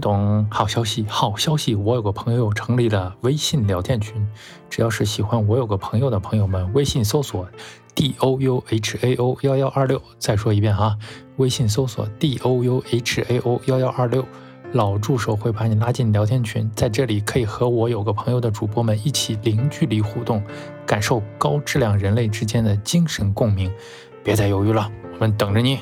懂，好消息，好消息！我有个朋友成立了微信聊天群，只要是喜欢我有个朋友的朋友们，微信搜索 D O U H A O 幺幺二六。再说一遍哈，微信搜索 D O U H A O 幺幺二六，老助手会把你拉进聊天群，在这里可以和我有个朋友的主播们一起零距离互动，感受高质量人类之间的精神共鸣。别再犹豫了，我们等着你。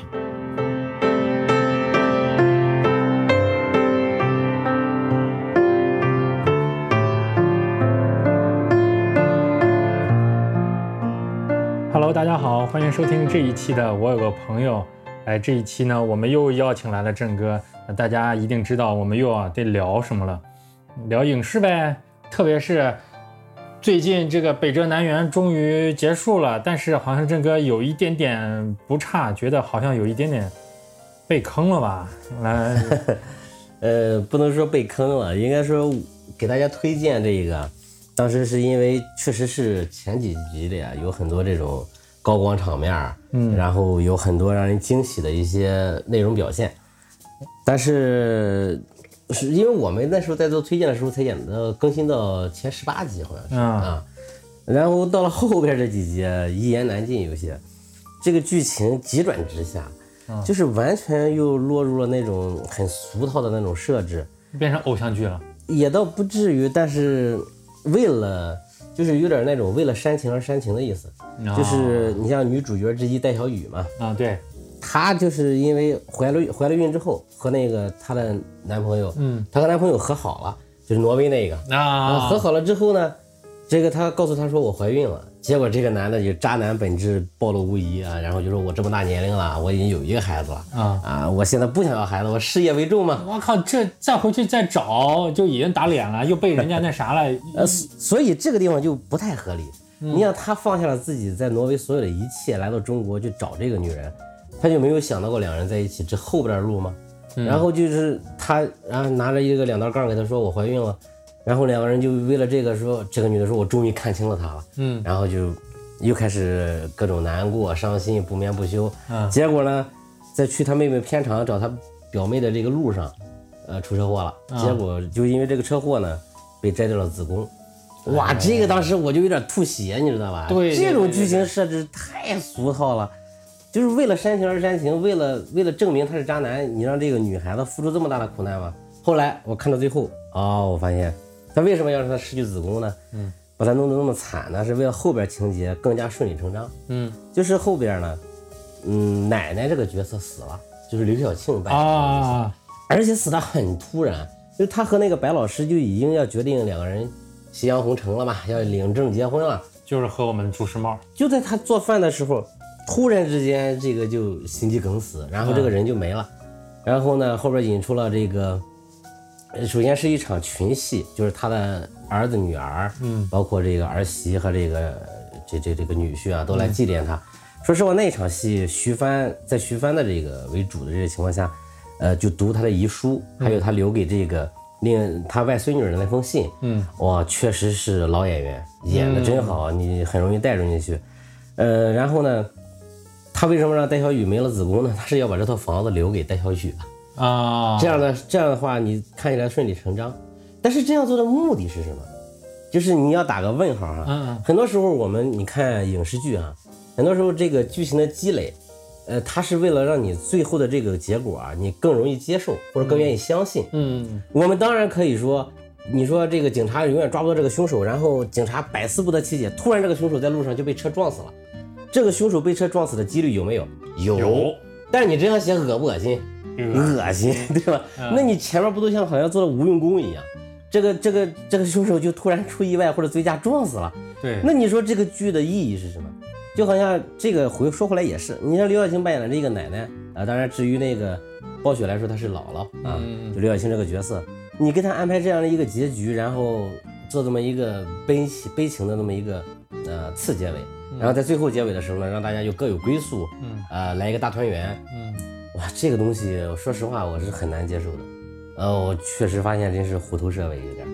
收听这一期的《我有个朋友》。哎，这一期呢，我们又邀请来了郑哥。那大家一定知道，我们又要得聊什么了？聊影视呗。特别是最近这个北辙南辕终于结束了，但是好像郑哥有一点点不差，觉得好像有一点点被坑了吧？来，呃，不能说被坑了，应该说给大家推荐这个。当时是因为确实是前几集的呀，有很多这种高光场面，嗯，然后有很多让人惊喜的一些内容表现，但是是因为我们那时候在做推荐的时候才演的更新到前十八集好像是啊，然后到了后边这几集一言难尽，有些。这个剧情急转直下，就是完全又落入了那种很俗套的那种设置，变成偶像剧了，也倒不至于，但是。为了就是有点那种为了煽情而煽情的意思，就是你像女主角之一戴小雨嘛，啊对，她就是因为怀了怀了孕之后和那个她的男朋友，嗯，她和男朋友和好了，就是挪威那个啊，和好了之后呢。这个她告诉她说我怀孕了，结果这个男的就渣男本质暴露无遗啊，然后就说我这么大年龄了，我已经有一个孩子了啊啊，我现在不想要孩子，我事业为重嘛。我靠，这再回去再找就已经打脸了，又被人家那啥了。呃，所以这个地方就不太合理。你想他放下了自己在挪威所有的一切，来到中国去找这个女人，他就没有想到过两人在一起这后边的路吗？然后就是他，然后拿着一个两道杠给他说我怀孕了。然后两个人就为了这个说，这个女的说：“我终于看清了他了。”嗯，然后就又开始各种难过、伤心、不眠不休。嗯，结果呢，在去他妹妹片场找他表妹的这个路上，呃，出车祸了。结果就因为这个车祸呢，被摘掉了子宫。哇，这个当时我就有点吐血，你知道吧？对，这种剧情设置太俗套了，就是为了煽情而煽情，为了为了证明他是渣男，你让这个女孩子付出这么大的苦难吗？后来我看到最后哦，我发现。他为什么要让她失去子宫呢？嗯，把他弄得那么惨呢？是为了后边情节更加顺理成章。嗯，就是后边呢，嗯，奶奶这个角色死了，就是刘晓庆扮演的，而且死的很突然，就他和那个白老师就已经要决定两个人夕阳红成了嘛，要领证结婚了，就是和我们朱时茂，就在他做饭的时候，突然之间这个就心肌梗死，然后这个人就没了，然后呢后边引出了这个。首先是一场群戏，就是他的儿子、女儿，嗯，包括这个儿媳和这个这这这个女婿啊，都来祭奠他。说实话，那场戏，徐帆在徐帆的这个为主的这个情况下，呃，就读他的遗书，还有他留给这个令他外孙女的那封信，嗯，哇，确实是老演员演的真好，你很容易带入进去。呃，然后呢，他为什么让戴小雨没了子宫呢？他是要把这套房子留给戴小雨。啊，这样的这样的话，你看起来顺理成章，但是这样做的目的是什么？就是你要打个问号哈。嗯。很多时候我们你看影视剧啊，很多时候这个剧情的积累，呃，它是为了让你最后的这个结果啊，你更容易接受或者更愿意相信。嗯。我们当然可以说，你说这个警察永远抓不到这个凶手，然后警察百思不得其解，突然这个凶手在路上就被车撞死了，这个凶手被车撞死的几率有没有？有。但是你这样写恶不恶心？恶心，对吧？那你前面不都像好像做了无用功一样？这个这个这个凶手就突然出意外或者醉驾撞死了。对，那你说这个剧的意义是什么？就好像这个回说回来也是，你像刘晓庆扮演的这个奶奶啊，当然至于那个暴雪来说她是姥姥啊，就刘晓庆这个角色，你给她安排这样的一个结局，然后做这么一个悲喜悲情的那么一个呃次结尾，然后在最后结尾的时候呢，让大家又各有归宿，嗯啊，来一个大团圆，嗯。哇，这个东西，说实话，我是很难接受的。呃，我确实发现真是虎头蛇尾有点，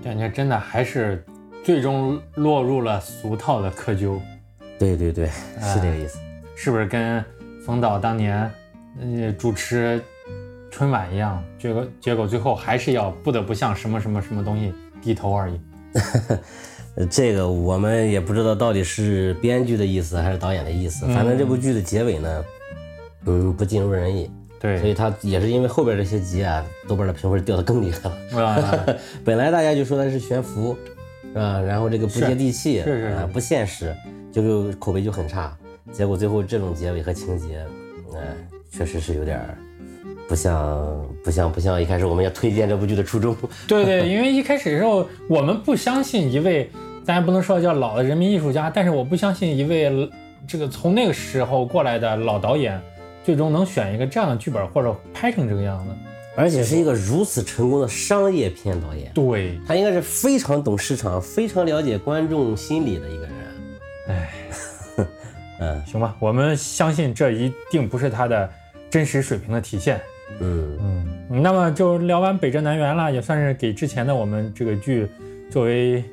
感觉真的还是最终落入了俗套的窠臼。对对对，是这个意思。是不是跟冯导当年呃主持春晚一样，结果结果最后还是要不得不向什么什么什么东西低头而已。呃 这个我们也不知道到底是编剧的意思还是导演的意思，反正这部剧的结尾呢，嗯，不尽如人意，对所，以他也是因为后边这些集啊，豆瓣的评分掉的更厉害了。啊，本来大家就说它是悬浮，是吧？然后这个不接地气，是是是啊，不现实，就口碑就很差。结果最后这种结尾和情节，呃，确实是有点儿不像不像不像一开始我们要推荐这部剧的初衷。对对，因为一开始的时候我们不相信一位，咱也不能说叫老的人民艺术家，但是我不相信一位这个从那个时候过来的老导演，最终能选一个这样的剧本或者拍成这个样子。而且是一个如此成功的商业片导演，对，他应该是非常懂市场、非常了解观众心理的一个人。哎，嗯行吧，我们相信这一定不是他的真实水平的体现。嗯，嗯，那么就聊完北辙南辕了，也算是给之前的我们这个剧作为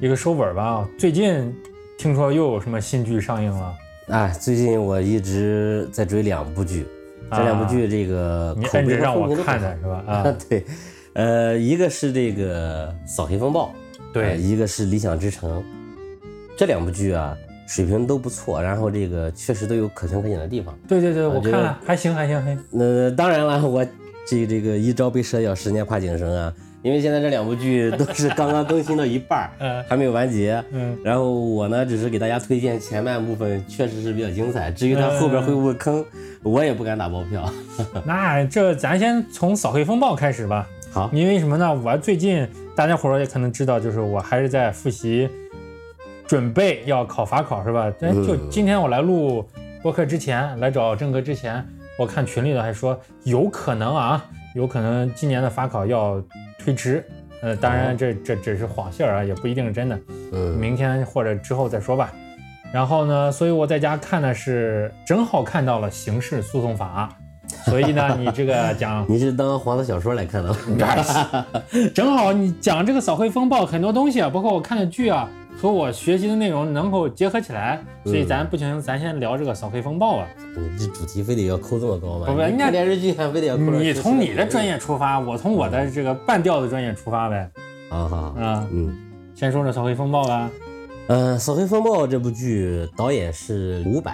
一个收尾吧。最近听说又有什么新剧上映了？哎，最近我一直在追两部剧，这两部剧这个你口碑让我看的是吧？啊，啊，对，呃，一个是这个《扫黑风暴》，呃对，一个是《理想之城》，这两部剧啊，水平都不错，然后这个确实都有可圈可点的地方。对对对，我这个看了，还行还行还行。那当然了，我这这个一朝被蛇咬，十年怕井绳啊，因为现在这两部剧都是刚刚更新到一半儿，嗯还没有完结。嗯，然后我呢，只是给大家推荐前半部分，确实是比较精彩。至于它后边会不会坑，我也不敢打包票。那这咱先从《扫黑风暴》开始吧。好，因为什么呢？我最近大家伙儿也可能知道，就是我还是在复习，准备要考法考是吧？哎，就嗯今天我来录播客之前，来找郑哥之前，我看群里的还说有可能啊，有可能今年的法考要推迟。呃，当然这这只是谎信儿啊，也不一定是真的。嗯，明天或者之后再说吧。然后呢，所以我在家看的是正好看到了刑事诉讼法，所以呢，你这个讲 你是当黄色小说来看的吗？正好你讲这个扫黑风暴很多东西啊，包括我看的剧啊，和我学习的内容能够结合起来，所以咱不行，咱先聊这个扫黑风暴吧。你这主题非得要扣这么高吗？不不人家电视剧还非得要扣你从你的专业出发，我从我的这个半吊子专业出发呗。好好好，啊，嗯先说说扫黑风暴吧。嗯，《扫黑风暴》这部剧导演是伍佰，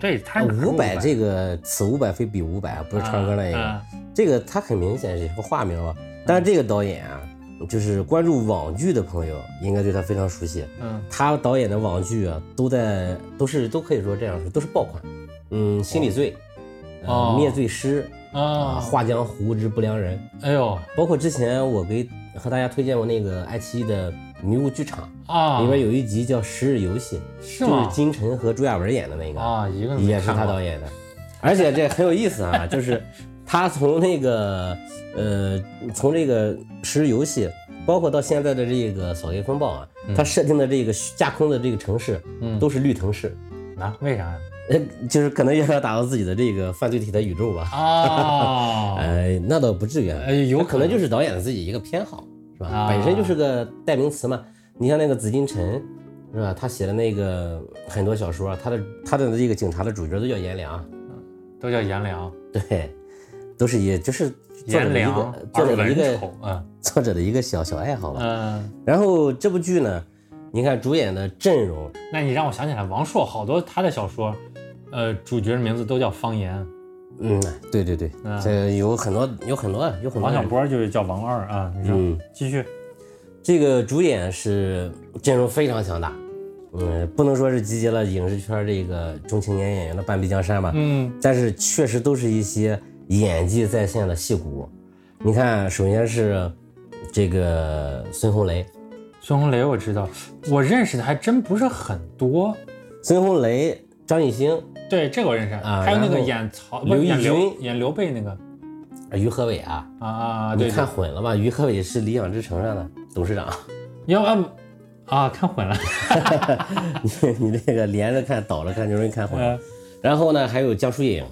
对，他伍佰这个此伍佰非彼伍佰，不是唱歌那一个，啊这个他很明显是一个化名了。但是这个导演啊，就是关注网剧的朋友应该对他非常熟悉。嗯他导演的网剧啊，都在都是都可以说这样说，都是爆款。嗯，心理罪，哦呃，灭罪师啊，啊，画江湖之不良人，哎呦包括之前我给和大家推荐过那个爱奇艺的迷雾剧场，啊，里边有一集叫《十日游戏》，是就是？金晨和朱亚文演的那个，啊，一个也是他导演的。而且这很有意思啊，就是 他从那个呃，从这个《十日游戏》，包括到现在的这个《扫黑风暴》啊，他设定的这个架空的这个城市嗯都是绿藤市，啊？为啥呀？呃，就是可能也要打造自己的这个犯罪题材宇宙吧。啊，哎，那倒不至于有有可能就是导演的自己一个偏好，是吧？啊本身就是个代名词嘛。你像那个紫禁城，是吧？他写的那个很多小说，他的他的这个警察的主角都叫颜良，都叫颜良，对，都是也就是作者的一个，作者的一个丑，嗯作者的一个小小爱好吧。嗯。然后这部剧呢，你看主演的阵容，那你让我想起来，王朔好多他的小说，呃，主角名字都叫方言，嗯，对对对，嗯这有很多有很多有很多王小波就是叫王二啊。你说，嗯，继续。这个主演是阵容非常强大，嗯，不能说是集结了影视圈这个中青年演员的半壁江山吧，嗯但是确实都是一些演技在线的戏骨。你看，首先是这个孙红雷，孙红雷我知道，我认识的还真不是很多。孙红雷、张艺兴、对，这个我认识，啊还有那个演曹，不刘演刘君演刘备那个于和伟啊，啊啊，对你看混了吧？于和伟是理想之城上的董事长，对，要啊啊看混了。你 你这个连着看倒着看就容易看混然后呢，还有江疏影，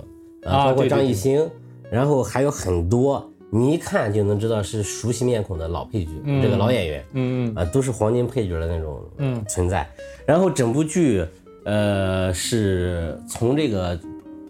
啊啊，包括张艺兴，然后还有很多你一看就能知道是熟悉面孔的老配角，嗯。这个老演员嗯嗯。啊，都是黄金配角的那种嗯。存在。然后整部剧，呃，是从这个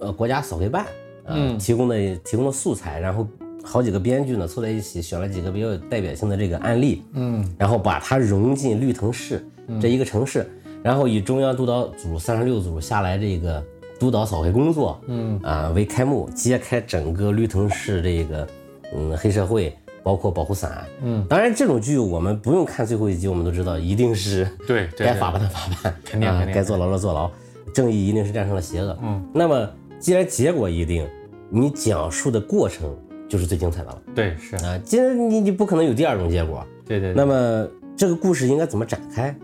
呃国家扫黑办嗯，提供的提供的素材，然后好几个编剧呢凑在一起选了几个比较有代表性的这个案例，嗯，然后把它融进绿藤市这一个城市，然后以中央督导组三十六组下来这个督导扫黑工作，嗯啊为开幕，揭开整个绿藤市这个嗯黑社会。包括保护伞，嗯，当然这种剧我们不用看最后一集，我们都知道一定是对该罚办的罚办，肯定肯定该坐牢的坐牢，正义一定是战胜了邪恶，嗯。那么既然结果一定，你讲述的过程就是最精彩的了，对，是啊，既然你你不可能有第二种结果，对对。那么这个故事应该怎么展开？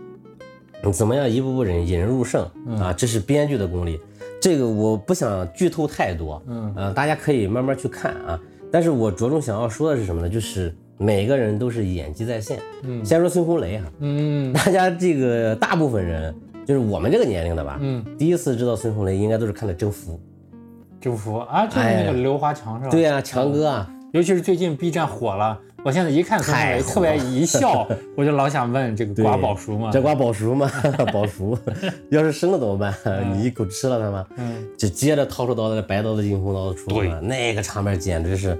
怎么样一步步引引人入胜啊？这是编剧的功力，这个我不想剧透太多，嗯，呃，大家可以慢慢去看啊。但是我着重想要说的是什么呢？就是每个人都是演技在线。嗯，先说孙红雷哈，嗯，大家这个大部分人就是我们这个年龄的吧，嗯，第一次知道孙红雷应该都是看的《征服》，征服啊，就是那个刘华强是吧？对呀，强哥啊，尤其是最近 B 站火了。我现在一看孙红雷，特别一笑，我就老想问这个瓜保熟吗？这瓜保熟吗？保熟，要是生了怎么办？你一口吃了它吗？嗯，就接着掏出刀来，白刀子进红刀子出了，那个场面简直是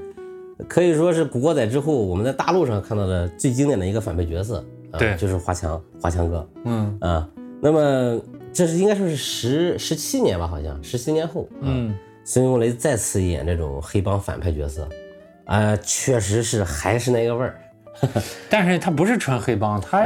可以说是古惑仔之后我们在大陆上看到的最经典的一个反派角色。对，就是华强，华强哥。嗯啊，那么这是应该说是十十七年吧，好像十七年后，嗯，孙红雷再次演这种黑帮反派角色。啊，确实是还是那个味儿，但是他不是纯黑帮，他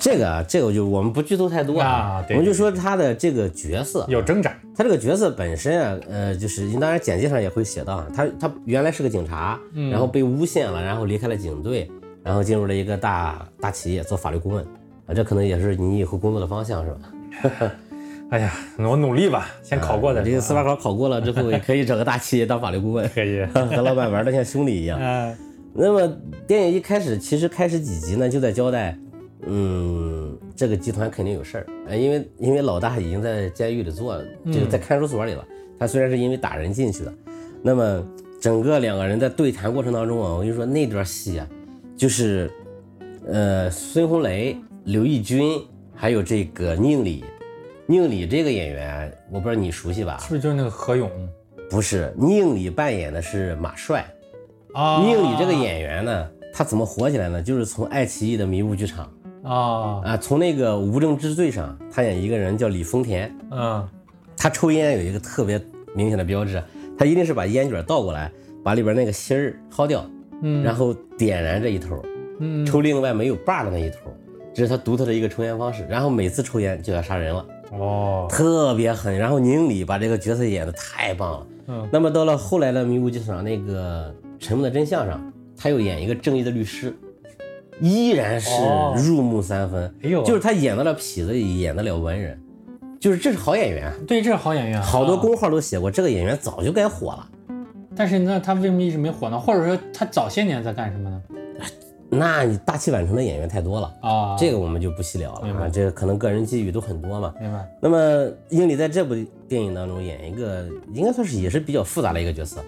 这个这个就我们不剧透太多啊，我们就说他的这个角色有挣扎，他这个角色本身啊，呃，就是当然简介上也会写到啊，他他原来是个警察，然后被诬陷了，然后离开了警队，然后进入了一个大大企业做法律顾问，啊，这可能也是你以后工作的方向是吧？哎呀，我努力吧，先考过再这个司法考考过了之后，也可以找个大企业当法律顾问，可以 和老板玩的像兄弟一样。嗯，那么电影一开始，其实开始几集呢，就在交代，嗯，这个集团肯定有事儿，因为因为老大已经在监狱里坐了，就是在看守所里了。他虽然是因为打人进去的，那么整个两个人在对谈过程当中啊，我跟你说那段戏啊，就是，呃，孙红雷、刘奕君还有这个宁理。宁理这个演员，我不知道你熟悉吧？是不是就是那个何勇？不是，宁理扮演的是马帅。啊，宁理这个演员呢，他怎么火起来呢？就是从爱奇艺的迷雾剧场啊啊，从那个无证之罪上，他演一个人叫李丰田。嗯，他抽烟有一个特别明显的标志，他一定是把烟卷倒过来，把里边那个芯儿薅掉，嗯，然后点燃这一头，嗯，抽另外没有把的那一头，这是他独特的一个抽烟方式。然后每次抽烟就要杀人了。哦，特别狠，然后宁理把这个角色演的太棒了。嗯，那么到了后来的《迷雾剧场》那个《沉默的真相》上，他又演一个正义的律师，依然是入木三分。哎呦，就是他演得了痞子，演得了文人，就是这是好演员。对，这是好演员。好多公号都写过，这个演员早就该火了。但是那他为什么一直没火呢？或者说他早些年在干什么呢？那你大器晚成的演员太多了啊，这个我们就不细聊了啊，这个可能个人机遇都很多嘛。明白。那么英里在这部电影当中演一个，应该算是也是比较复杂的一个角色。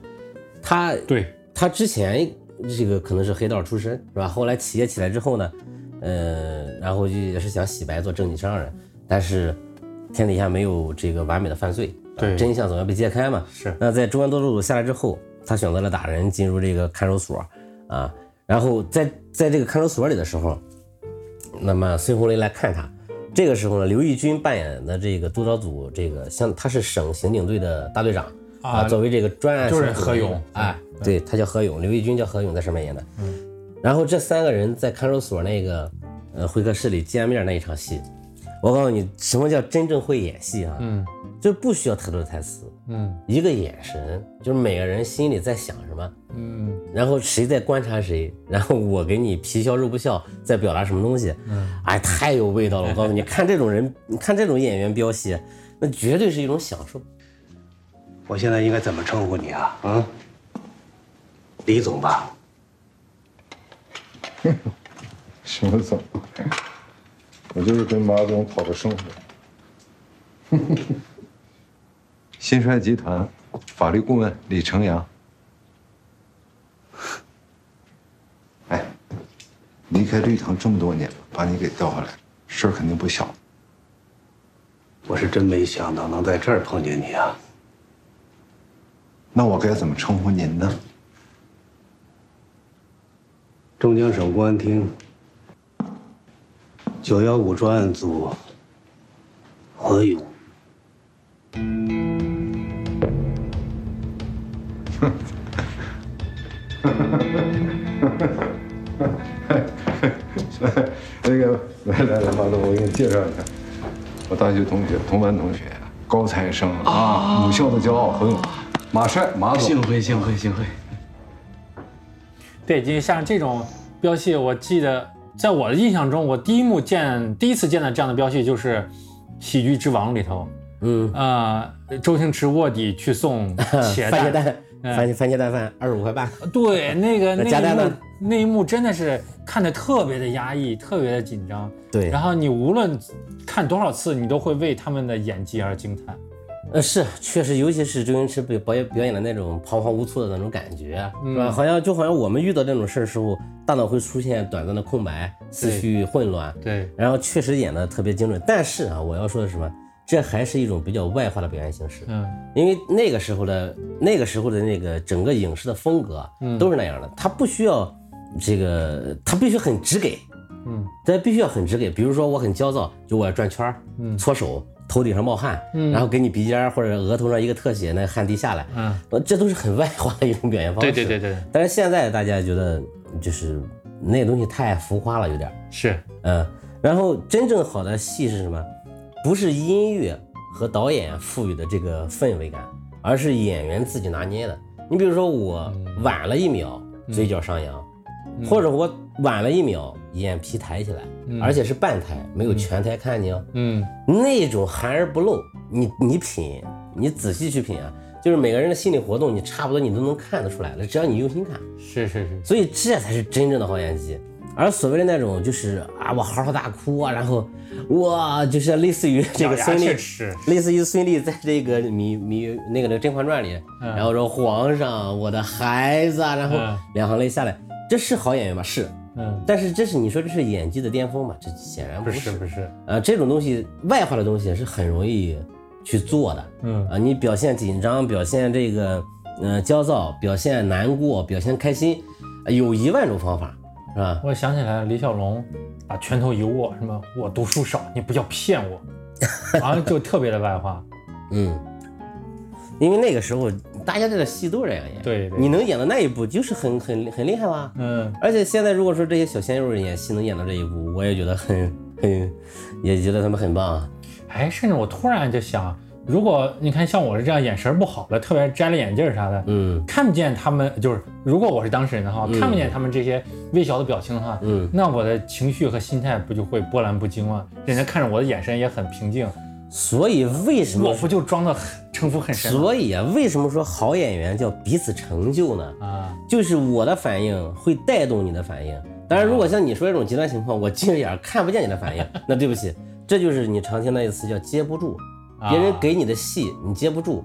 他对他之前这个可能是黑道出身，是吧？后来企业起来之后呢，呃，然后就也是想洗白做正经商人，但是天底下没有这个完美的犯罪，对，真相总要被揭开嘛。是。那在中央督导组下来之后，他选择了打人，进入这个看守所啊。然后在在这个看守所里的时候，那么孙红雷来看他。这个时候呢，刘奕君扮演的这个督导组，这个像他是省刑警队的大队长啊，作为这个专案就是何勇哎，对他叫何勇，刘奕君叫何勇，在上面演的。嗯。然后这三个人在看守所那个呃会客室里见面那一场戏，我告诉你，什么叫真正会演戏啊？嗯。就不需要太多的台词，嗯，一个眼神，就是每个人心里在想什么，嗯，然后谁在观察谁，然后我给你皮笑肉不笑，在表达什么东西，嗯，哎，太有味道了，我告诉你，看这种人，你看这种演员飙戏，那绝对是一种享受。我现在应该怎么称呼你啊？嗯，李总吧。什么总？我就是跟马总讨个生活。新帅集团法律顾问李成阳，哎，离开绿藤这么多年了，把你给调回来，事儿肯定不小。我是真没想到能在这儿碰见你啊！那我该怎么称呼您呢？中江省公安厅九幺五专案组何勇。那个，来来来，马总，我给你介绍一下，我大学同学，同班同学，高材生啊，母校的骄傲，何勇，马帅，马总。幸会，幸会，幸会。对，就像这种标戏，我记得在我的印象中，我第一幕见，第一次见到这样的标戏就是《喜剧之王》里头，嗯，呃，周星驰卧底去送 茄番茄蛋，蛋，番茄番茄蛋饭二十五块半。对，那个那一幕加蛋呢那一幕真的是看的特别的压抑，特别的紧张。对然后你无论看多少次，你都会为他们的演技而惊叹。呃，是，确实，尤其是周星驰被表演表演的那种彷徨无措的那种感觉，是吧？好像就好像我们遇到这种事儿时候，大脑会出现短暂的空白，思绪混乱，对，然后确实演的特别精准。但是啊，我要说的是什么？这还是一种比较外化的表演形式，嗯因为那个时候的那个时候的那个整个影视的风格嗯都是那样的，它不需要这个，他必须很直给，嗯他必须要很直给。比如说我很焦躁，就我要转圈儿，嗯搓手，头顶上冒汗，嗯然后给你鼻尖儿或者额头上一个特写，那汗滴下来，嗯，呃这都是很外化的一种表现方式。对对对对，但是现在大家觉得就是那个东西太浮夸了，有点儿。是，嗯，然后真正好的戏是什么？不是音乐和导演赋予的这个氛围感，而是演员自己拿捏的。你比如说，我晚了一秒，嘴角上扬，或者我晚了一秒，眼皮抬起来，而且是半抬，没有全抬看你哦。嗯那种含而不露，你你品，你仔细去品啊，就是每个人的心理活动，你差不多你都能看得出来了，只要你用心看。是是是，所以这才是真正的好演技。而所谓的那种就是啊，我嚎啕大哭啊，然后哇，就是类似于这个孙俪，类似于孙俪在这个米米那个那个《甄嬛传》里，然后说皇上，我的孩子啊，然后嗯两行泪下来，这是好演员吗？是，嗯，但是这是你说这是演技的巅峰嘛？这显然不是。是不是，啊，这种东西外化的东西是很容易去做的。嗯啊，你表现紧张，表现这个呃焦躁，表现难过，表现开心，啊有一万种方法，是吧？我想起来了，李小龙把拳头一握，什么我读书少，你不要骗我，好像 就特别的外化。嗯，因为那个时候大家这个戏都是这样演，对对你能演到那一步就是很很很厉害啦。嗯，而且现在如果说这些小鲜肉演戏能演到这一步，我也觉得很很，也觉得他们很棒啊。哎，甚至我突然就想，如果你看像我是这样眼神不好的，特别摘了眼镜啥的，嗯看不见他们，就是如果我是当事人的话，看不见他们这些微小的表情的话，嗯，那我的情绪和心态不就会波澜不惊吗？人家看着我的眼神也很平静，所以为什么我不就装的很城府很深？所以啊，为什么说好演员叫彼此成就呢？啊，就是我的反应会带动你的反应。当然，如果像你说这种极端情况，我近视眼看不见你的反应，那对不起，这就是你常听那一个词叫接不住。别人给你的戏你接不住，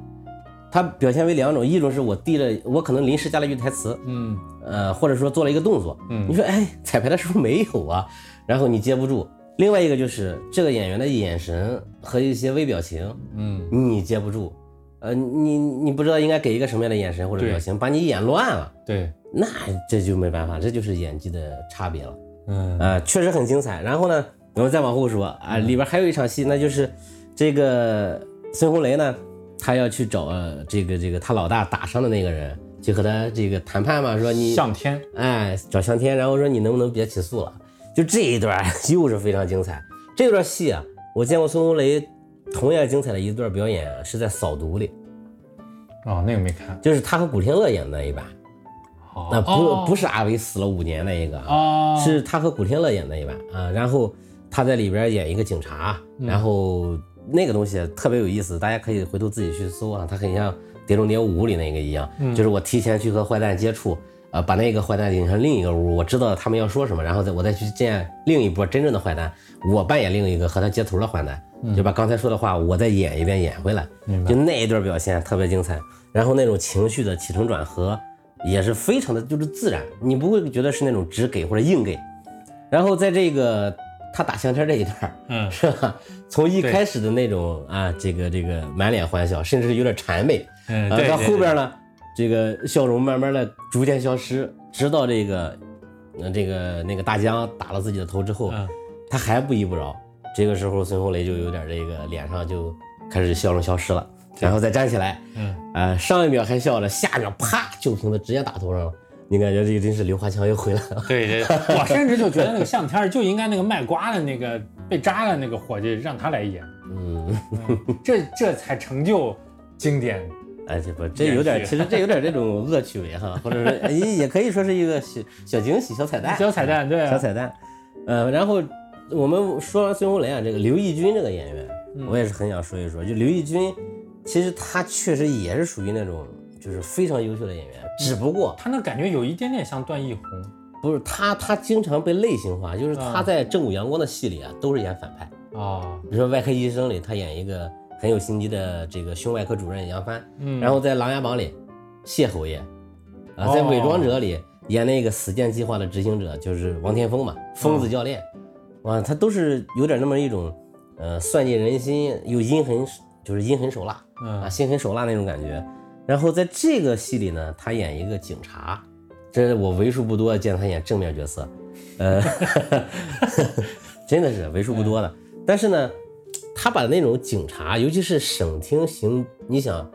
它表现为两种，一种是我递了，我可能临时加了一句台词，嗯呃，或者说做了一个动作，嗯你说哎，彩排的时候没有啊，然后你接不住。另外一个就是这个演员的眼神和一些微表情，嗯，你接不住，呃，你你不知道应该给一个什么样的眼神或者表情，把你演乱了，对，那这就没办法，这就是演技的差别了。嗯啊、确实很精彩。然后呢，我们再往后说啊，里边还有一场戏，那就是这个孙红雷呢，他要去找呃这个这个他老大打伤的那个人，去和他这个谈判嘛，说你向天，哎找向天，然后说你能不能别起诉了？就这一段 又是非常精彩。这段戏啊，我见过孙红雷同样精彩的一段表演是在《扫毒》里，哦，那个没看，就是他和古天乐演的那一版，哦。那不、哦。不是阿伟死了五年那一个是他和古天乐演的一版啊，然后他在里边演一个警察，嗯。然后那个东西特别有意思，大家可以回头自己去搜啊，他很像《碟中谍五》里那个一样，嗯就是我提前去和坏蛋接触，呃，把那个坏蛋引上另一个屋，我知道他们要说什么，然后再我再去见另一波真正的坏蛋，我扮演另一个和他接头的坏蛋，就把刚才说的话我再演一遍演回来，嗯就那一段表现特别精彩，然后那种情绪的起承转合也是非常的就是自然，你不会觉得是那种直给或者硬给。然后在这个他打相片这一段儿，嗯是吧？从一开始的那种啊，这个这个满脸欢笑，甚至是有点谄媚，嗯，啊，到后边呢，这个笑容慢慢的逐渐消失，直到这个，呃，这个那个大江打了自己的头之后，嗯他还不依不饶。这个时候孙红雷就有点这个脸上就开始笑容消失了，然后再站起来，嗯，呃，上一秒还笑着，下一秒啪酒瓶子直接打头上了。你感觉这个真是刘华强又回来了。对对，我甚至就觉得那个向天就应该那个卖瓜的那个被扎的那个伙计让他来演，嗯，这这才成就经典。哎，这不，这有点，其实这有点这种恶趣味哈，或者说哎也也可以说是一个小小惊喜、小彩蛋。小彩蛋，对啊，小彩蛋。呃，然后我们说完孙红雷啊，这个刘奕君这个演员，嗯我也是很想说一说。就刘奕君，其实他确实也是属于那种就是非常优秀的演员，只不过他那感觉有一点点像段奕宏。不是他，他经常被类型化，就是他啊在正午阳光的戏里啊，都是演反派。啊，比如说《外科医生》里，他演一个很有心机的这个胸外科主任杨帆，嗯然后在《琅琊榜》里，谢侯爷，啊，在《哦伪装者》里演那个死谏计划的执行者，就是王天风嘛，疯子教练，哇，他都是有点那么一种，呃，算计人心又阴狠，就是阴狠手辣啊，嗯心狠手辣那种感觉。然后在这个戏里呢，他演一个警察，这是我为数不多见他演正面角色，呃，真的是为数不多的。但是呢，他把那种警察，尤其是省厅刑，你想，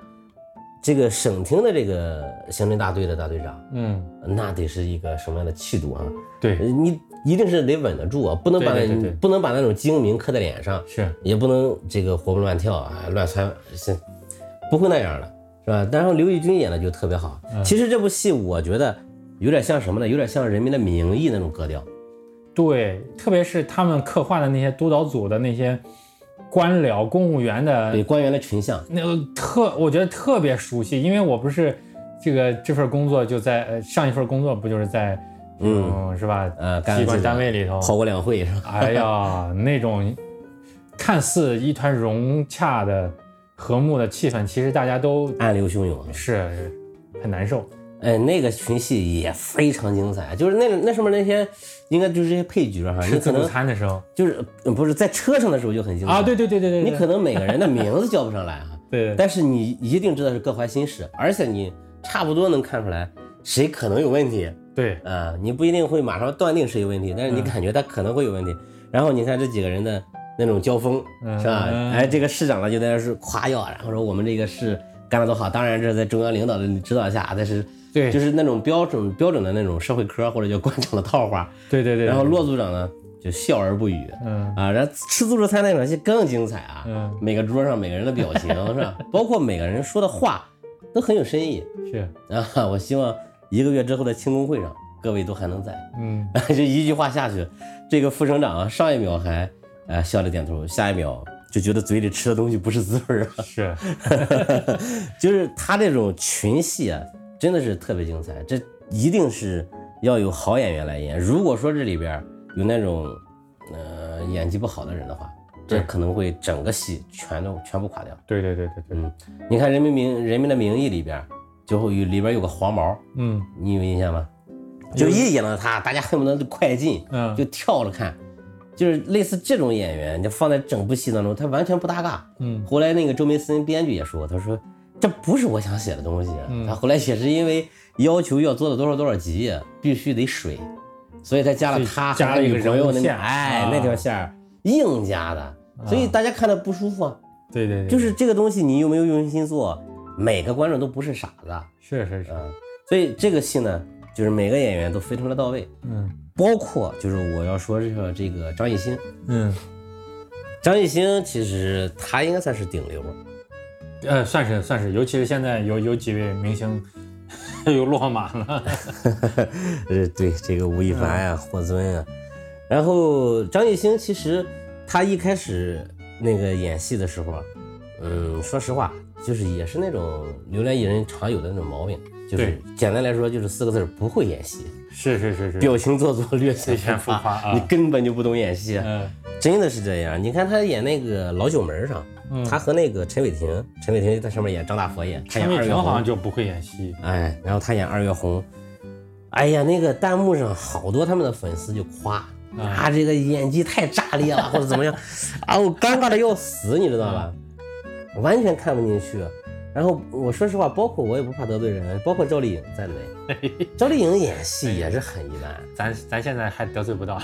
这个省厅的这个刑侦大队的大队长，嗯，那得是一个什么样的气度啊？对，你一定是得稳得住啊，不能把不能把那种精明刻在脸上，是，也不能这个活蹦乱跳啊，乱窜，是不会那样的，是吧？然后刘奕君演的就特别好。嗯其实这部戏我觉得有点像什么呢？有点像《人民的名义》那种格调。对，特别是他们刻画的那些督导组的那些官僚、公务员的对官员的群像，那个特，我觉得特别熟悉，因为我不是这个这份工作就在呃上一份工作不就是在嗯是吧呃，机关单位里头，跑过两会是吧？哎呀 那种看似一团融洽的和睦的气氛，其实大家都暗流汹涌。是很难受。哎，那个群戏也非常精彩，就是那那上面那些应该就是这些配角哈，吃自助你可能餐的时候就是呃不是在车上的时候就很精彩啊，对对对对对，你可能每个人的名字叫不上来啊，对对但是你一定知道是各怀心事，而且你差不多能看出来谁可能有问题对啊、你不一定会马上断定谁有问题，但是你嗯感觉他可能会有问题。然后你看这几个人的那种交锋，嗯是吧？嗯哎，这个市长呢就在那是夸耀，然后说我们这个市干得多好，当然这是在中央领导的指导下，但是对就是那种标准标准的那种社会科或者叫官场的套话。对对对，然后骆组长呢就笑而不语，嗯啊，然后吃自助餐那场戏更精彩啊！嗯每个桌上每个人的表情 是吧？包括每个人说的话都很有深意是啊！我希望一个月之后的庆功会上，各位都还能在。嗯 就一句话下去，这个副省长啊，上一秒还呃笑着点头，下一秒就觉得嘴里吃的东西不是滋味儿啊！是 就是他这种群戏啊，真的是特别精彩。这一定是要有好演员来演。如果说这里边有那种呃演技不好的人的话，这可能会整个戏全都全部垮掉。对对对对对，嗯，你看《人民名人民的名义》里边，就会有里边有个黄毛，嗯你有印象吗？就一演到他，大家恨不得就快进，嗯就跳着看。就是类似这种演员，你放在整部戏当中，他完全不搭嘎。嗯后来那个周梅森编剧也说，他说这不是我想写的东西，他后来写是因为要求要做到多少多少集，必须得水，所以他加了他加了一个女朋友那人物线哎、啊那条线儿硬加的，所以大家看的不舒服啊。对对对，就是这个东西你有没有用心做，每个观众都不是傻子啊、是是。是，所以这个戏呢，就是每个演员都非常的到位，嗯。包括就是我要说这个这个张艺兴，嗯。张艺兴其实他应该算是顶流。呃，算是算是，尤其是现在有有几位明星 又落马了，呃，对，这个吴亦凡呀、霍尊啊，然后张艺兴其实他一开始那个演戏的时候啊，嗯，说实话，就是也是那种流量艺人常有的那种毛病，就是简单来说就是四个字儿不会演戏，是是是是，表情做作，略显浮夸啊你根本就不懂演戏，嗯。真的是这样。你看他演那个《老九门》上，嗯，他和那个陈伟霆，陈伟霆在上面演张大佛爷，他演陈伟霆二月红，好像就不会演戏，哎，然后他演二月红，哎呀，那个弹幕上好多他们的粉丝就夸啊，这个演技太炸裂了，或者怎么样，啊，我尴尬的要死，你知道吧？完全看不进去。然后我说实话，包括我也不怕得罪人，包括赵丽颖在内，赵丽颖演戏也是很一般。咱咱现在还得罪不到，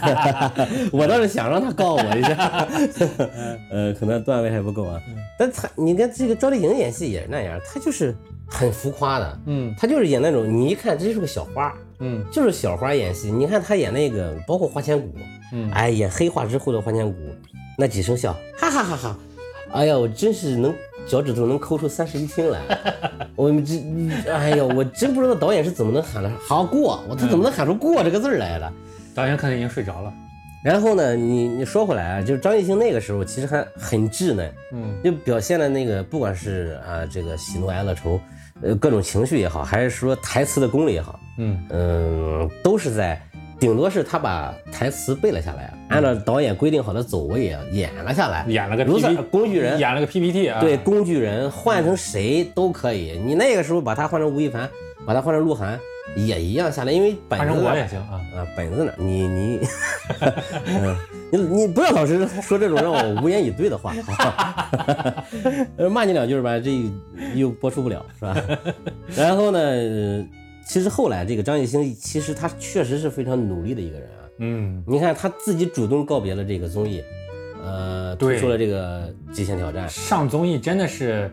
我倒是想让她告我一下，呃，可能段位还不够啊。但她，你看这个赵丽颖演戏也是那样，她就是很浮夸的，嗯她就是演那种你一看这就是个小花，嗯就是小花演戏。你看她演那个，包括花千骨，嗯哎，演黑化之后的花千骨，那几声笑，哈哈哈哈，哎呀，我真是能脚趾头能抠出三室一厅来，我这，哎呀，我真不知道导演是怎么能喊的好过，我他怎么能喊出过这个字儿来的？导演可能已经睡着了，然后呢，你你说回来啊，就是张艺兴那个时候其实还很稚嫩，嗯就表现了那个不管是啊这个喜怒哀乐愁，呃各种情绪也好，还是说台词的功力也好，嗯嗯，都是在，顶多是他把台词背了下来，按照导演规定好的走位啊演了下来，演了个如此 PPT 工具人，演了个 PPT 啊，对，工具人换成谁都可以，你那个时候把他换成吴亦凡，把他换成鹿晗也一样下来，因为本换成子呢我也行啊，啊，本子呢？你你，嗯，你你不要老是说这种让我无言以对的话，好吧？呃，骂你两句吧，这又播出不了，是吧？然后呢，呃其实后来这个张艺兴，其实他确实是非常努力的一个人啊。嗯你看他自己主动告别了这个综艺，呃，推对出了这个《极限挑战》，上综艺真的是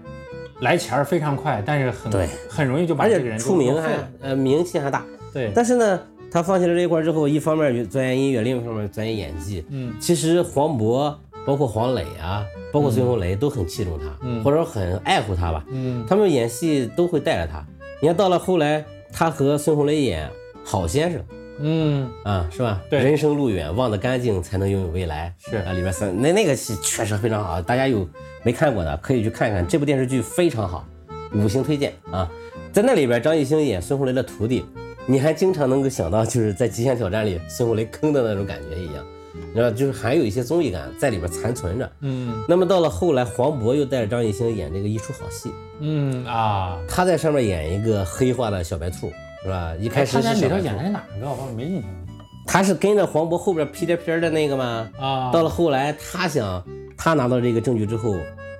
来钱儿非常快，但是很对很容易就把而这个人且出名还呃名气还大。对，但是呢，他放弃了这一块之后，一方面钻研音乐，另一方面钻研演技。嗯其实黄渤，包括黄磊啊，包括孙红雷都很器重他，嗯或者说很爱护他吧。嗯他们演戏都会带着他。你看到了后来，他和孙红雷演《好先生》嗯啊，是吧？对人生路远，忘得干净才能拥有未来。是啊，里边三那那个戏确实非常好，大家有没看过的可以去看看，这部电视剧非常好，五星推荐啊！在那里边，张艺兴演孙红雷的徒弟，你还经常能够想到就是在《极限挑战》里孙红雷坑的那种感觉一样，你知道，就是还有一些综艺感在里边残存着。嗯那么到了后来，黄渤又带着张艺兴演这个一出好戏，嗯啊，他在上面演一个黑化的小白兔，是吧？一开哎，始他在里头演的是哪个？我好像没印象他是跟着黄渤后边屁颠屁颠的那个吗？啊。到了后来，他想，他拿到这个证据之后，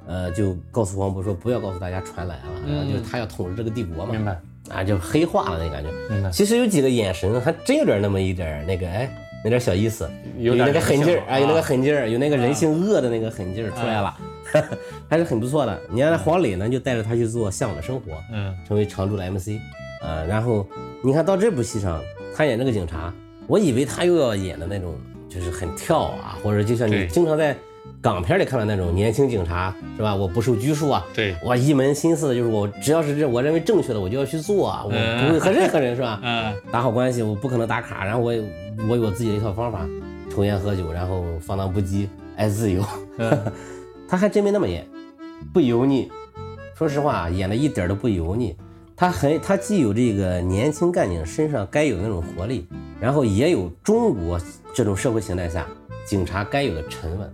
呃，就告诉黄渤说不要告诉大家传来了，然后就是他要统治这个帝国嘛，明白啊，就黑化了那感觉。明白，其实有几个眼神还真有点那么一点儿那个，哎，那点小意思，有那个狠劲儿啊，有那个啊。狠劲儿，有那个人性恶的那个狠劲儿出来了，还是很不错的。你看黄磊呢，就带着他去做《向往的生活》，嗯。成为常驻的 MC 啊。然后你看到这部戏上，他演这个警察，我以为他又要演的那种就是很跳啊，或者就像你经常在港片里看到那种年轻警察是吧？我不受拘束啊，对，我一门心思的就是我只要是这我认为正确的我就要去做啊，我不会和任何人是吧？嗯打好关系，我不可能打卡，然后我有我有我自己的一套方法，抽烟喝酒，然后放荡不羁，爱自由。嗯 他还真没那么演，不油腻。说实话，演的一点都不油腻。他很，他既有这个年轻干警身上该有的那种活力，然后也有中国这种社会形态下警察该有的沉稳。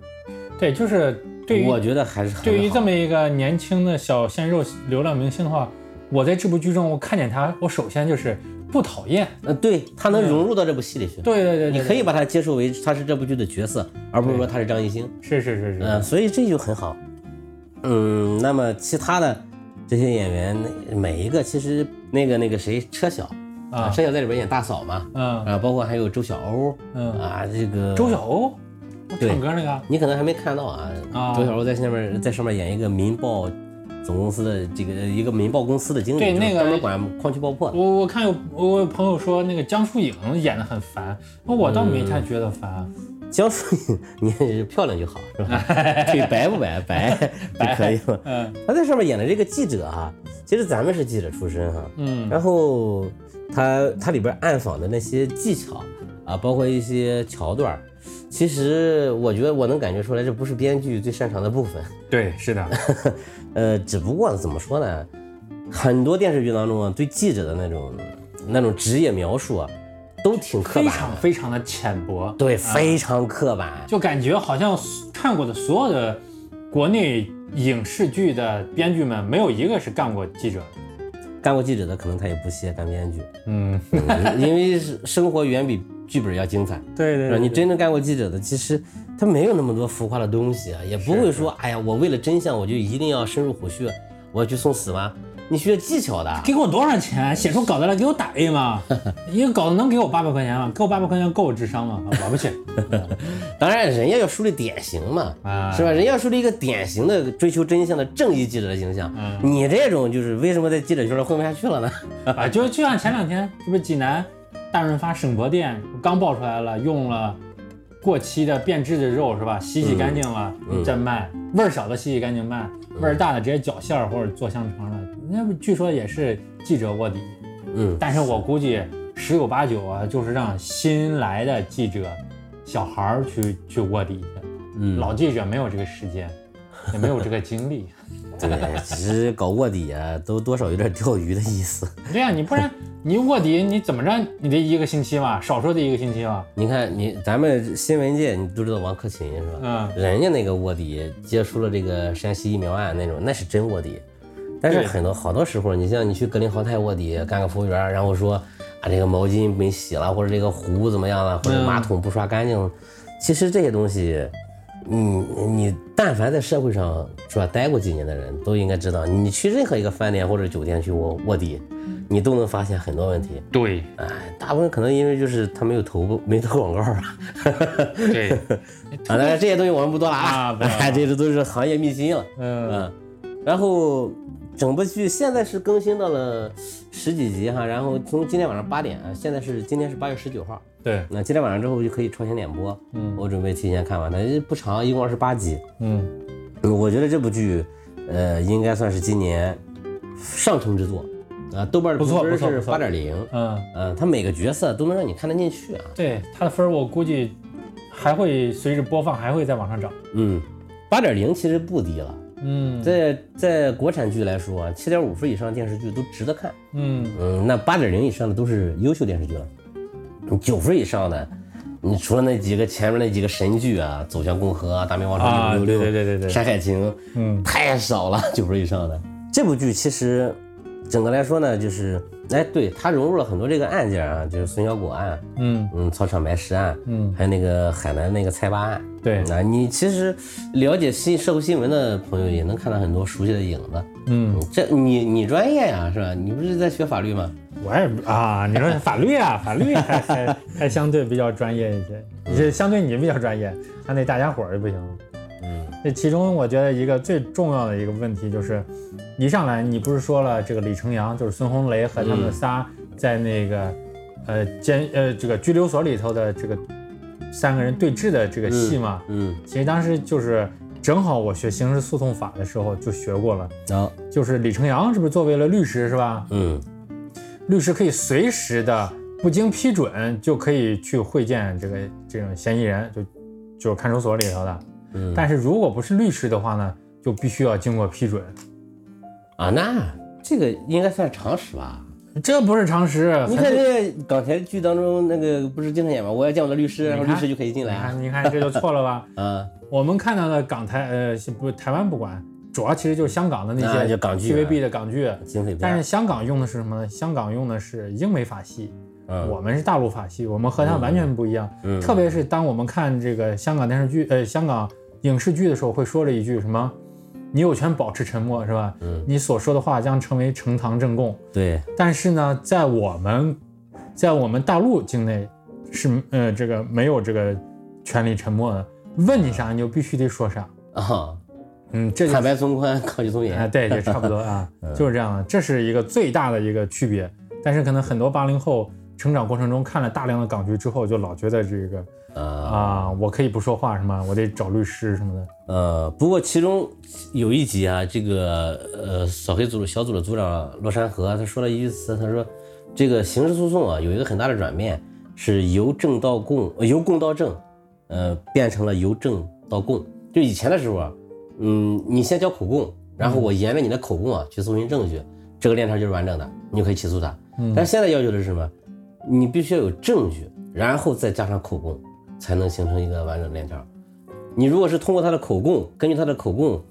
对，就是对于我觉得还是很对于这么一个年轻的小鲜肉流量明星的话，我在这部剧中我看见他，我首先就是不讨厌。呃，对他能融入到这部戏里去。对对对，你可以把他接受为他是这部剧的角色，而不是说他是张艺兴。是是是是，嗯、所以这就很好。嗯，那么其他的这些演员，每一个其实那个那个谁，车晓啊车晓在里边演大嫂嘛，嗯啊，包括还有周晓鸥嗯，啊，这个周晓鸥，对唱歌那个，你可能还没看到啊，啊周小鸥在下面在上面演一个民报总公司的这个一个民报公司的经理，对那个专门管矿区爆破的。我我看有我有朋友说那个江疏影演的很烦，我倒没太觉得烦。江疏影，你漂亮就好，是吧？腿白不白？白 就可以了。嗯他在上面演的这个记者啊，其实咱们是记者出身哈、嗯然后他他里边暗访的那些技巧啊，包括一些桥段儿，其实我觉得我能感觉出来，这不是编剧最擅长的部分。对，是的，呃，只不过怎么说呢，很多电视剧当中啊，对记者的那种那种职业描述啊，都挺刻板非，常非常的浅薄。对，啊非常刻板。就感觉好像看过的所有的国内影视剧的编剧们，没有一个是干过记者的。干过记者的，可能他也不屑干编剧，嗯，嗯因为生活远比剧本要精彩。对对？你真正干过记者的，其实他没有那么多浮夸的东西啊，也不会说，哎呀，我为了真相，我就一定要深入虎穴，我要去送死吗？你需要技巧的。给我多少钱？写出稿子来给我打 A 吗？一个稿子能给我八百块钱吗？给我八百块钱够我智商吗？啊我不去。当然，人家要树立典型嘛，啊是吧？人家要树立一个典型的追求真相的正义记者的形象。嗯你这种就是为什么在记者圈混不下去了呢？啊，就就像前两天，这不是济南大润发省博店刚爆出来了，用了过期的变质的肉是吧？洗洗干净了、嗯再卖，味儿小的洗洗干净卖，味儿大的直接绞馅儿或者做香肠了。那不据说也是记者卧底，嗯，但是我估计十有八九啊，就是让新来的记者小孩儿去去卧底去，嗯。老记者没有这个时间，也没有这个精力。对，其实搞卧底啊，都多少有点钓鱼的意思。对呀、你不然你卧底你怎么着？你得一个星期吧，少说得一个星期吧。你看你咱们新闻界，你都知道王克勤是吧？嗯，人家那个卧底接触了这个山西疫苗案那种，那是真卧底。但是很多好多时候，你像你去格林豪泰卧底干个服务员，然后说啊这个毛巾没洗了，或者这个壶怎么样了，或者嗯马桶不刷干净，其实这些东西，你你但凡在社会上是吧待过几年的人都应该知道，你去任何一个饭店或者酒店去卧卧底，你都能发现很多问题。对哎，大部分可能因为就是他没有投没投广告啊。对，啊，当然这些东西我们不多了啊哎，这些都是行业秘辛了。嗯嗯，然后整部剧现在是更新到了十几集哈，然后从今天晚上八点，啊，现在是今天是八月十九号，对，那今天晚上之后就可以超前点播。嗯我准备提前看完它，不长，一共二十八集。嗯嗯我觉得这部剧，呃，应该算是今年上乘之作啊，豆瓣的评分是八点零。嗯，嗯，它每个角色都能让你看得进去啊。对，它的分儿我估计还会随着播放还会再往上涨。嗯，八点零其实不低了。嗯在在国产剧来说啊，七点五分以上的电视剧都值得看。嗯嗯，那八点零以上的都是优秀电视剧了。你九分以上的，你除了那几个前面那几个神剧啊，《走向共和》啊，《大明王朝六六》对对对对，山海情》嗯太少了，九分以上的。这部剧其实整个来说呢，就是哎，对它融入了很多这个案件啊，就是孙小果案，嗯嗯，操场埋尸案，嗯，还有那个海南那个菜八案。对，那你其实了解新社会新闻的朋友也能看到很多熟悉的影子。嗯，这你你专业呀，是吧？你不是在学法律吗？我也不啊，你说法律啊，法律还还还相对比较专业一些，这相对你比较专业，相对大家伙儿就不行了。嗯那其中我觉得一个最重要的一个问题就是，一上来你不是说了这个李成阳就是孙红雷和他们仨在那个、呃监呃这个拘留所里头的这个三个人对峙的这个戏嘛？嗯，其实当时就是正好我学刑事诉讼法的时候就学过了，然后就是李成阳是不是作为了律师是吧？嗯律师可以随时的不经批准就可以去会见这个这种嫌疑人，就就是看守所里头的。嗯，但是如果不是律师的话呢，就必须要经过批准。啊，那这个应该算常识吧？这不是常识。你看这个港台剧当中那个不是经常演吗？我要见我的律师，然后律师就可以进来啊。你看，你看这就错了吧？嗯，我们看到的港台，呃，不，台湾不管，主要其实就是香港的那啊些港剧啊 TVB 的港剧。但是香港用的是什么呢？香港用的是英美法系，嗯我们是大陆法系，我们和它完全不一样。嗯特别是当我们看这个香港电视剧，呃，香港影视剧的时候，会说了一句什么？你有权保持沉默，是吧？嗯你所说的话将成为呈堂证供。对，但是呢，在我们，在我们大陆境内是呃这个没有这个权利沉默的，问你啥你就必须得说啥。啊，嗯，这就坦白从宽，抗拒从严啊。对，对差不多啊，就是这样的，这是一个最大的一个区别。但是可能很多八零后成长过程中看了大量的港剧之后，就老觉得这个啊，啊，我可以不说话是吗？我得找律师什么的。呃，不过其中有一集啊，这个呃扫黑组小组的组长洛山河他说了一句词，他说这个刑事诉讼啊有一个很大的转变，是由正到供，呃由供到正，呃变成了由正到供。就以前的时候啊，嗯，你先交口供，然后我沿着你的口供啊去搜寻证据，这个链条就是完整的，你就可以起诉他。但是现在要求的是什么？你必须要有证据，然后再加上口供，才能形成一个完整的链条。你如果是通过他的口供，根据他的口供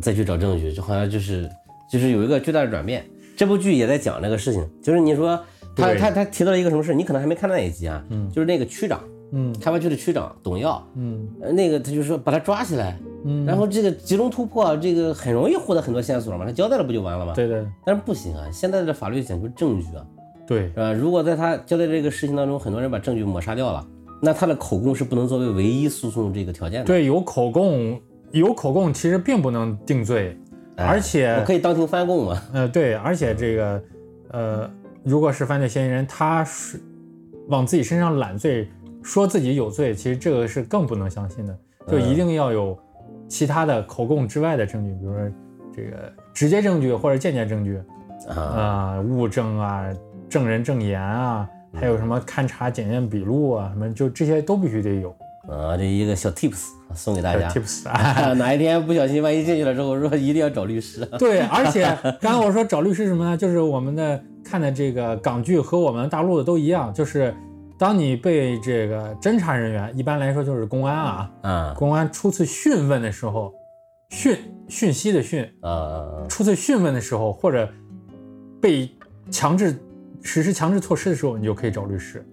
再去找证据，就好像就是就是有一个巨大的转变。这部剧也在讲这个事情，就是你说他他他提到了一个什么事，你可能还没看到那一集啊，就是那个区长，嗯开发区的区长董耀，嗯呃那个他就说把他抓起来，嗯然后这个集中突破，这个很容易获得很多线索嘛，他交代了不就完了吗？。对对但是不行啊，现在的法律讲究证据啊，对是吧？如果在他交代这个事情当中，很多人把证据抹杀掉了，那他的口供是不能作为唯一诉讼这个条件的。对，有口供，有口供其实并不能定罪，哎而且我可以当庭翻供嘛？呃，对，而且这个，呃，如果是犯罪嫌疑人，他是往自己身上揽罪，说自己有罪，其实这个是更不能相信的，就一定要有其他的口供之外的证据，比如说这个直接证据或者间接证据啊，啊、物证啊、证人证言啊，还有什么勘查检验笔录啊，什么就这些都必须得有。啊，这一个小 tips 送给大家。tips 啊，哪一天不小心，万一进去了之后，说一定要找律师。对，而且刚刚我说找律师什么呢？就是我们的看的这个港剧和我们大陆的都一样，就是当你被这个侦查人员，一般来说就是公安啊，嗯公安初次讯问的时候，讯讯息的讯，啊初次讯问的时候，或者被强制实施强制措施的时候，你就可以找律师，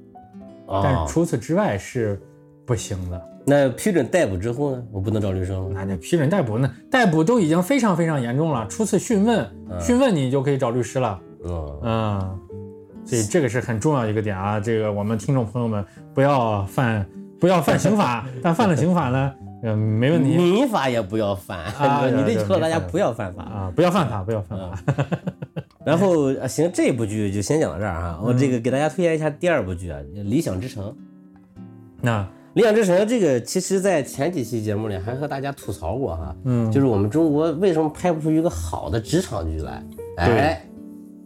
但除此之外是不行的。那批准逮捕之后呢？我不能找律师了吗？那那批准逮捕，那逮捕都已经非常非常严重了，初次讯问，讯问你就可以找律师了。嗯，嗯，所以这个是很重要一个点啊。这个我们听众朋友们不要犯不要犯刑法，但犯了刑法呢，嗯，没问题民法也不要犯，啊 你得对告诉大家不要犯法。啊，不要犯法，不要犯法。然后啊，行，这部剧就先讲到这儿哈。我嗯这个给大家推荐一下第二部剧啊，《理想之城》。那《理想之城》这个，其实在前几期节目里还和大家吐槽过哈，嗯就是我们中国为什么拍不出一个好的职场剧来？哎，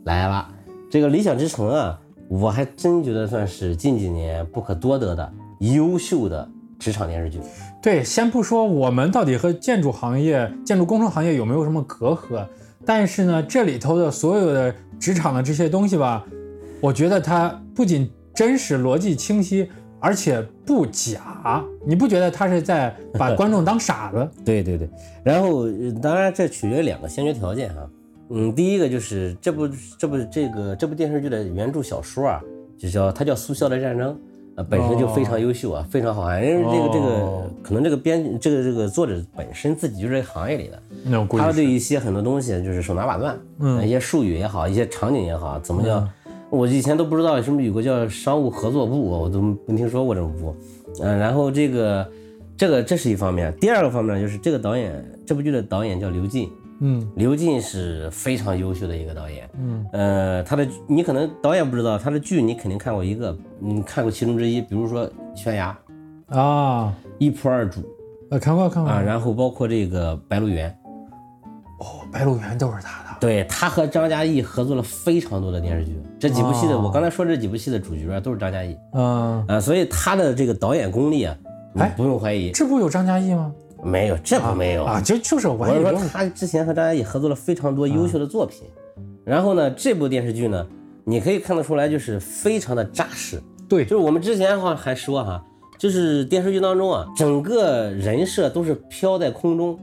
来了，这个《理想之城》啊，我还真觉得算是近几年不可多得的优秀的职场电视剧。对，先不说我们到底和建筑行业、建筑工程行业有没有什么隔阂，但是呢，这里头的所有的职场的这些东西吧，我觉得它不仅真实、逻辑清晰，而且不假。你不觉得他是在把 观众当傻子？对对对，然后呃当然这取决于两个先决条件哈。嗯，第一个就是这部这部这个这部电视剧的原著小说啊，就叫它叫《苏肖的战争》，呃，本身就非常优秀啊，非常好看。因为这个这个哦可能这个编这个这个作者本身自己就是这个行业里的，他对一些很多东西就是手拿把攥，嗯一些术语也好，一些场景也好，怎么叫？我以前都不知道什么有个叫商务合作部，我都没听说过这种部。嗯、然后这个这个这是一方面，第二个方面就是这个导演这部剧的导演叫刘进，嗯刘进是非常优秀的一个导演。嗯呃，他的你可能导演不知道，他的剧你肯定看过一个，你看过其中之一，比如说《悬崖》啊，一仆二主啊，看过看过啊，然后包括这个《白鹿原》。哦，白鹿原都是他的。对他和张嘉译合作了非常多的电视剧，这几部戏的、哦我刚才说这几部戏的主角啊都是张嘉译嗯，啊，所以他的这个导演功力啊，你哎不用怀疑，这部有张嘉译吗？没有这不没有。啊，就就是我我是说他之前和张嘉译合作了非常多优秀的作品，然后呢，这部电视剧呢，你可以看得出来就是非常的扎实，对。就是我们之前好像还说哈，就是电视剧当中啊，整个人设都是飘在空中，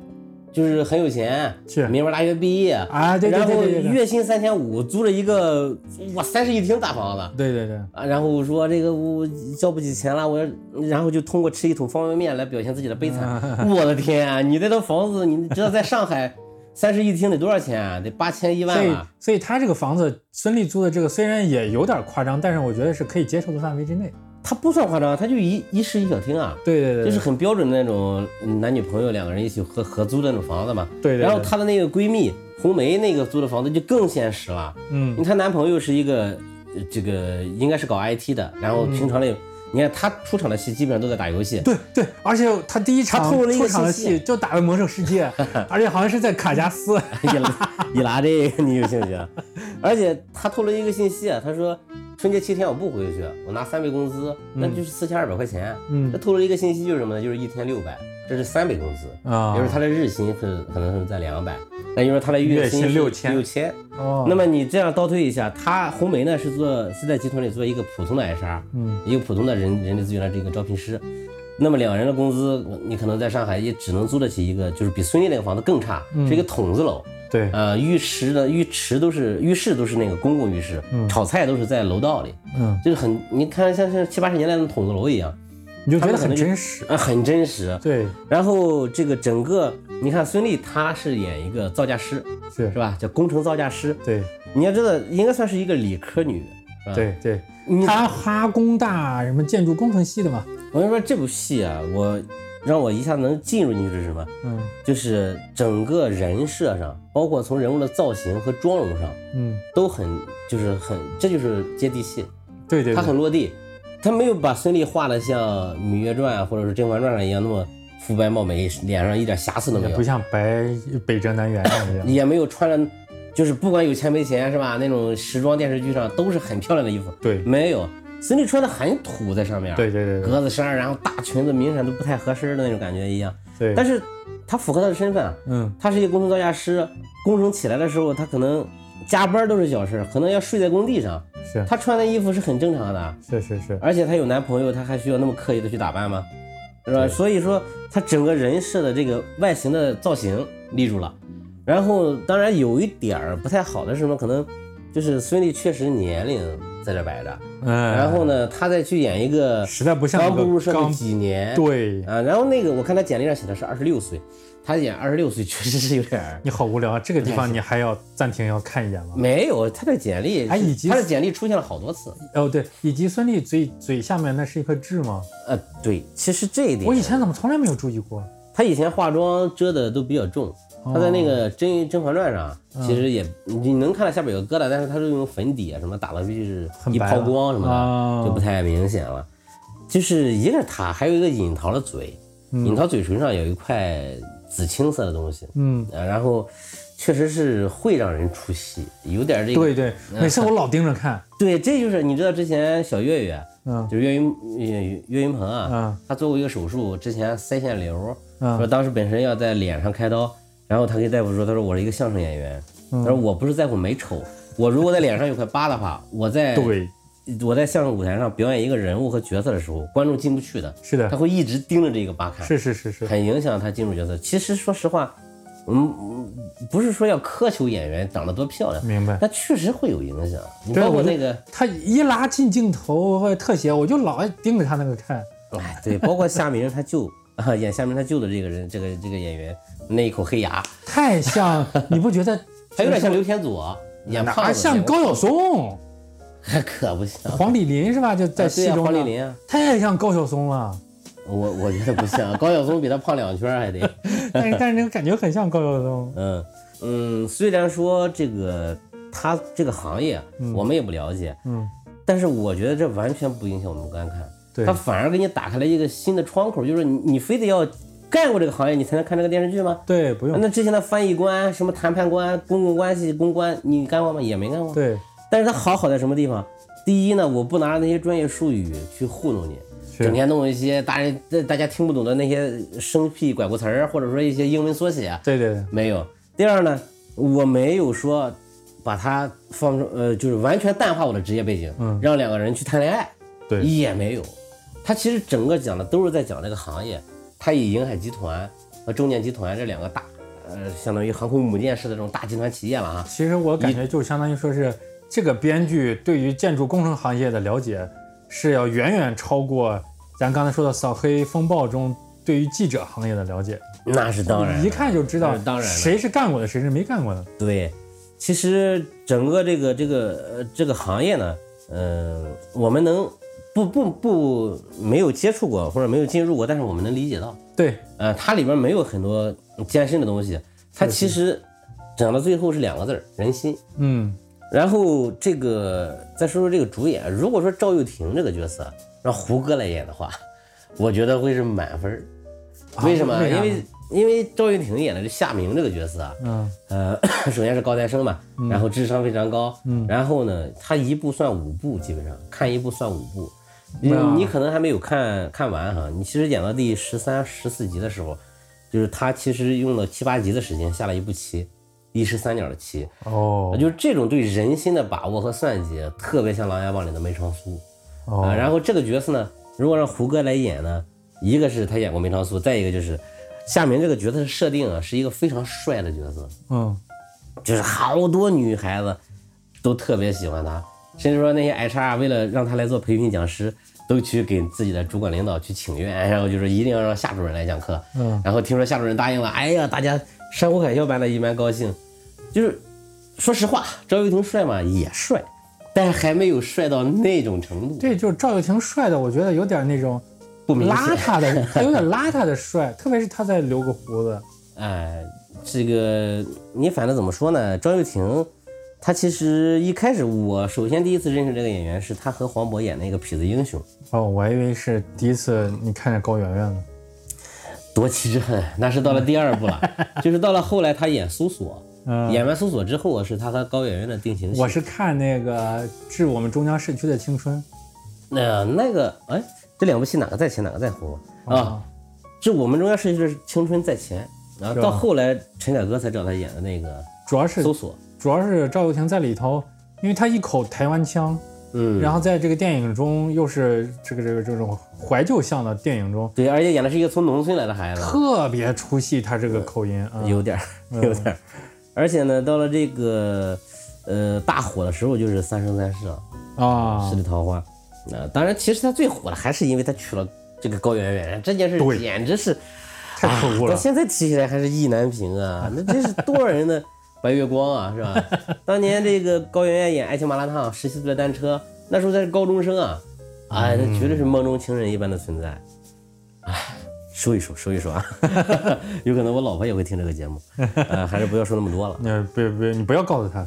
就是很有钱，是名牌大学毕业啊对对然后对对对对月薪三千五，租了一个哇三室一厅大房子。对对对，啊，然后说这个我交不起钱了，我，然后就通过吃一桶方便面来表现自己的悲惨。我的天啊，你这套房子，你知道在上海 三室一厅得多少钱啊？得八千一所以万了。所以他这个房子孙俪租的这个虽然也有点夸张，但是我觉得是可以接受的范围之内。它不算夸张，它就一一室一小厅啊。对对对，就是很标准的那种男女朋友两个人一起合合租的那种房子嘛。对对对然后她的那个闺蜜红梅那个租的房子就更现实了，因嗯为她男朋友是一个呃这个应该是搞 IT 的，然后平常里、你看她出场的戏基本上都在打游戏。对对，而且他第一场透露了一个出场的信息戏就打的魔兽世界，而且好像是在卡加斯。伊拉伊拉这个你有兴趣啊？而且他透露一个信息啊，他说春节七天我不回去，我拿三倍工资，那就是四千二百块钱。嗯这透露一个信息就是什么呢？就是一天六百，这是三倍工资。啊也就是他的日薪是可能是在两百，那就是他的月薪六千六千。哦，那么你这样倒推一下，他红梅呢是做是在集团里做一个普通的 HR，嗯，一个普通的人人力资源的这个招聘师。那么两人的工资，你可能在上海也只能租得起一个，就是比孙俪那个房子更差，嗯是一个筒子楼。对，呃，浴池的浴池都是浴室都是那个公共浴室，炒菜都是在楼道里，嗯就是很你看像是七八十年代的筒子楼一样。你就觉得很真实。啊，很真实。对，然后这个整个，你看孙俪，她是演一个造价师，是是吧？叫工程造价师。对你要知道，应该算是一个理科女。对对，你他哈工大什么建筑工程系的嘛，我跟你说，这部戏啊，我让我一下能进入进去是什么？嗯就是整个人设上，包括从人物的造型和妆容上，嗯，都很就是很，这就是接地气，对对，它对很落地。他没有把孙俪画的像《芈月传》或者是《甄嬛传》上一样那么肤白貌美，脸上一点瑕疵都没有不，像白北辙南辕上一样。也没有穿着，就是不管有钱没钱是吧？那种时装电视剧上都是很漂亮的衣服，对没有。孙俪穿的很土在上面，对对对对格子衫，然后大裙子明显都不太合身的那种感觉一样。对，但是她符合她的身份啊，嗯他是一个工程造价师，工程起来的时候，他可能加班都是小事，可能要睡在工地上。是他穿的衣服是很正常的，是是是，而且他有男朋友，他还需要那么刻意的去打扮吗？是吧？所以说，他整个人设的这个外形的造型立住了。然后，当然有一点儿不太好的是什么？可能就是孙俪确实年龄在这摆着，嗯，然后呢，他再去演一个实在不像刚步入社会几年，对，啊，然后那个我看他简历上写的是二十六岁，他演二十六岁确实是有点儿你好无聊啊！这个地方你还要暂停要看一眼吗？没有，他的简历，哎以及他的简历出现了好多次。哦对，以及孙俪嘴嘴下面那是一颗痣吗？呃，对，其实这一点，我以前怎么从来没有注意过？他以前化妆遮的都比较重，他在那个甄《甄嬛传》上，其实也你能看到下边有个疙瘩，但是他是用粉底啊什么打的必须是一抛光什么的，啊就不太明显了。就是一个是他，还有一个尹桃的嘴，尹桃嘴唇上有一块紫青色的东西，嗯，啊，然后确实是会让人出戏，有点这个对对，每次我老盯着看，对，这就是你知道之前小岳岳，嗯。就是岳云岳岳云鹏啊，嗯。他做过一个手术，之前腮腺瘤，说嗯当时本身要在脸上开刀，然后他跟大夫说，他说我是一个相声演员，嗯他说我不是在乎美丑，我如果在脸上有块疤的话，我在对，我在相声舞台上表演一个人物和角色的时候，观众进不去的，是的他，会一直盯着这个疤看，是是是是，很影响他进入角色。其实说实话，嗯，嗯不是说要苛求演员长得多漂亮，明白。但确实会有影响。你包括那个。他一拉近镜头或者特写，我就老爱盯着他那个看。哎，对，包括夏明他舅啊，演夏明他舅的这个人，这个这个演员那一口黑牙，太像，你不觉得？还有点像刘天佐，演胖哪子，像高晓松、还可不像。黄丽林是吧？就在戏中，黄丽林啊，太像高晓松了。我我觉得不像，高晓松比他胖两圈儿还得。但是但是那个感觉很像高晓松。嗯嗯，虽然说这个他这个行业我们也不了解，嗯，但是我觉得这完全不影响我们观看，对他反而给你打开了一个新的窗口，就是你你非得要干过这个行业，你才能看这个电视剧吗？对，不用。那之前的翻译官、什么谈判官、公共关系公关，你干过吗？也没干过。对，但是它好好在什么地方？第一呢，我不拿着那些专业术语去糊弄你，整天弄一些大人大家听不懂的那些生僻拐过词儿，或者说一些英文缩写，对对对，没有。第二呢，我没有说把它放成呃，就是完全淡化我的职业背景，嗯让两个人去谈恋爱，对也没有。他其实整个讲的都是在讲这个行业，它以银海集团和中建集团这两个大，呃，相当于航空母舰式的这种大集团企业了啊。其实我感觉就相当于说是这个编剧对于建筑工程行业的了解是要远远超过咱刚才说的扫黑风暴中对于记者行业的了解。那是当然，一看就知道当然谁是干过的，谁是没干过的。对，其实整个这个这个呃这个行业呢，嗯、我们能不不不没有接触过或者没有进入过，但是我们能理解到，对，呃，它里边没有很多艰深的东西，它其实讲到最后是两个字儿人心。嗯，然后这个再说说这个主演，如果说赵又廷这个角色让胡歌来演的话，我觉得会是满分儿。为什么？因为因为赵又廷演的是夏明这个角色啊，嗯呃，首先是高材生嘛，然后智商非常高，嗯然后呢，他一部算五部，基本上看一部算五部。你啊。你可能还没有看看完哈，你其实演到第十三、十四集的时候，就是他其实用了七八集的时间下了一步棋，一石三鸟的棋，哦。就是这种对人心的把握和算计，特别像《琅琊榜》里的梅长苏啊。哦，然后这个角色呢，如果让胡歌来演呢，一个是他演过梅长苏，再一个就是夏明这个角色的设定啊，是一个非常帅的角色，嗯。就是好多女孩子都特别喜欢他，甚至说那些 HR 为了让他来做培训讲师，都去给自己的主管领导去请愿，然后就是一定要让夏主任来讲课。嗯，然后听说夏主任答应了，哎呀，大家山呼海啸般的一般高兴。就是说实话，赵又廷帅嘛也帅，但是还没有帅到那种程度，对，就是赵又廷帅的，我觉得有点那种不明邋显。遢的，他 有点邋遢的帅，特别是他在留个胡子。哎，这个你反正怎么说呢？赵又廷，他其实一开始我首先第一次认识这个演员是他和黄渤演那个《痞子英雄》，哦，我还以为是第一次你看见高圆圆呢。夺妻之恨，那是到了第二部了，就是到了后来他演苏索，嗯，演完苏索之后是他和高圆圆的定情戏。我是看那个《致我们终将逝去的青春那那个哎，这两部戏哪个在前哪个在后》啊？致我们中央逝去的青春在前，然后到后来陈凯歌才找他演的那个主要是搜索，主要是赵又廷在里头，因为他一口台湾腔，嗯，然后在这个电影中又是这个这个这种怀旧向的电影中，对，而且演的是一个从农村来的孩子，特别出戏，他这个口音啊，有点儿有点儿，而且呢，到了这个呃大火的时候，就是《三生三世》了，啊十里桃花。啊、当然，其实他最火的还是因为他娶了这个高圆圆，这件事简直是太可恶了。到现在提起来还是意难平啊！那真是多少人的白月光啊，是吧？当年这个高圆圆演《爱情麻辣烫》，十七岁的单车，那时候才是高中生啊，哎，那绝对是梦中情人一般的存在。哎，说一说，说一说啊，有可能我老婆也会听这个节目，呃，还是不要说那么多了。那别别，你不要告诉她，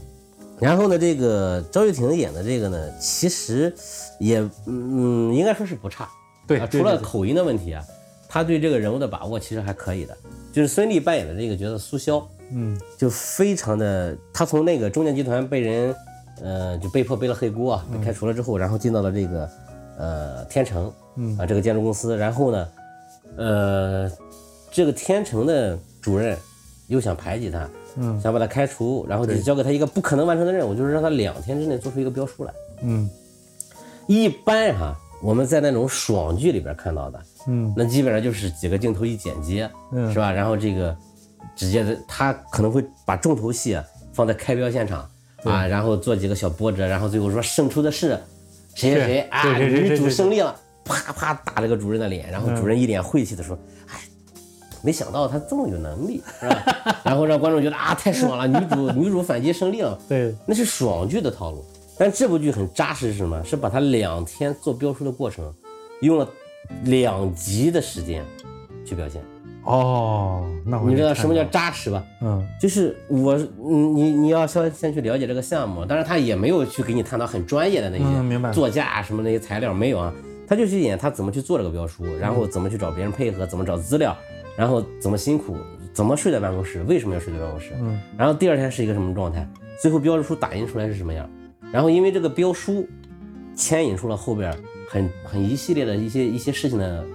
然后呢，这个赵又廷演的这个呢，其实也嗯，应该说是不差。对，啊，对对对除了口音的问题啊，他对这个人物的把握其实还可以的。就是孙俪扮演的这个角色苏潇，嗯。就非常的，他从那个中建集团被人，呃，就被迫背了黑锅啊，被开除了之后，然后进到了这个，呃，天成，嗯。啊，这个建筑公司，然后呢，呃，这个天成的主任又想排挤他，嗯。想把他开除，然后就交给他一个不可能完成的任务，就是让他两天之内做出一个标书来。嗯。一般哈、我们在那种爽剧里边看到的，嗯那基本上就是几个镜头一剪接，嗯是吧？然后这个直接的，他可能会把重头戏啊放在开标现场啊，然后做几个小波折，然后最后说胜出的是谁谁谁啊，女主胜利了，啪啪打这个主任的脸，然后主任一脸晦气的说，哎。没想到他这么有能力，是吧？然后让观众觉得啊，太爽了，女主 女主反击胜利了，对，那是爽剧的套路。但这部剧很扎实，是什么？是把他两天做标书的过程，用了两集的时间去表现。哦，那我你知道什么叫扎实吧？嗯。就是我，嗯你你要先先去了解这个项目，当然他也没有去给你探讨很专业的那嗯明白。些作架啊什么那些材料没有啊，他就去演他怎么去做这个标书，然后怎么去找别人配合，怎么找资料，然后怎么辛苦，怎么睡在办公室，为什么要睡在办公室，嗯。然后第二天是一个什么状态，最后标书打印出来是什么样，然后因为这个标书牵引出了后边很很一系列的一些一些事情的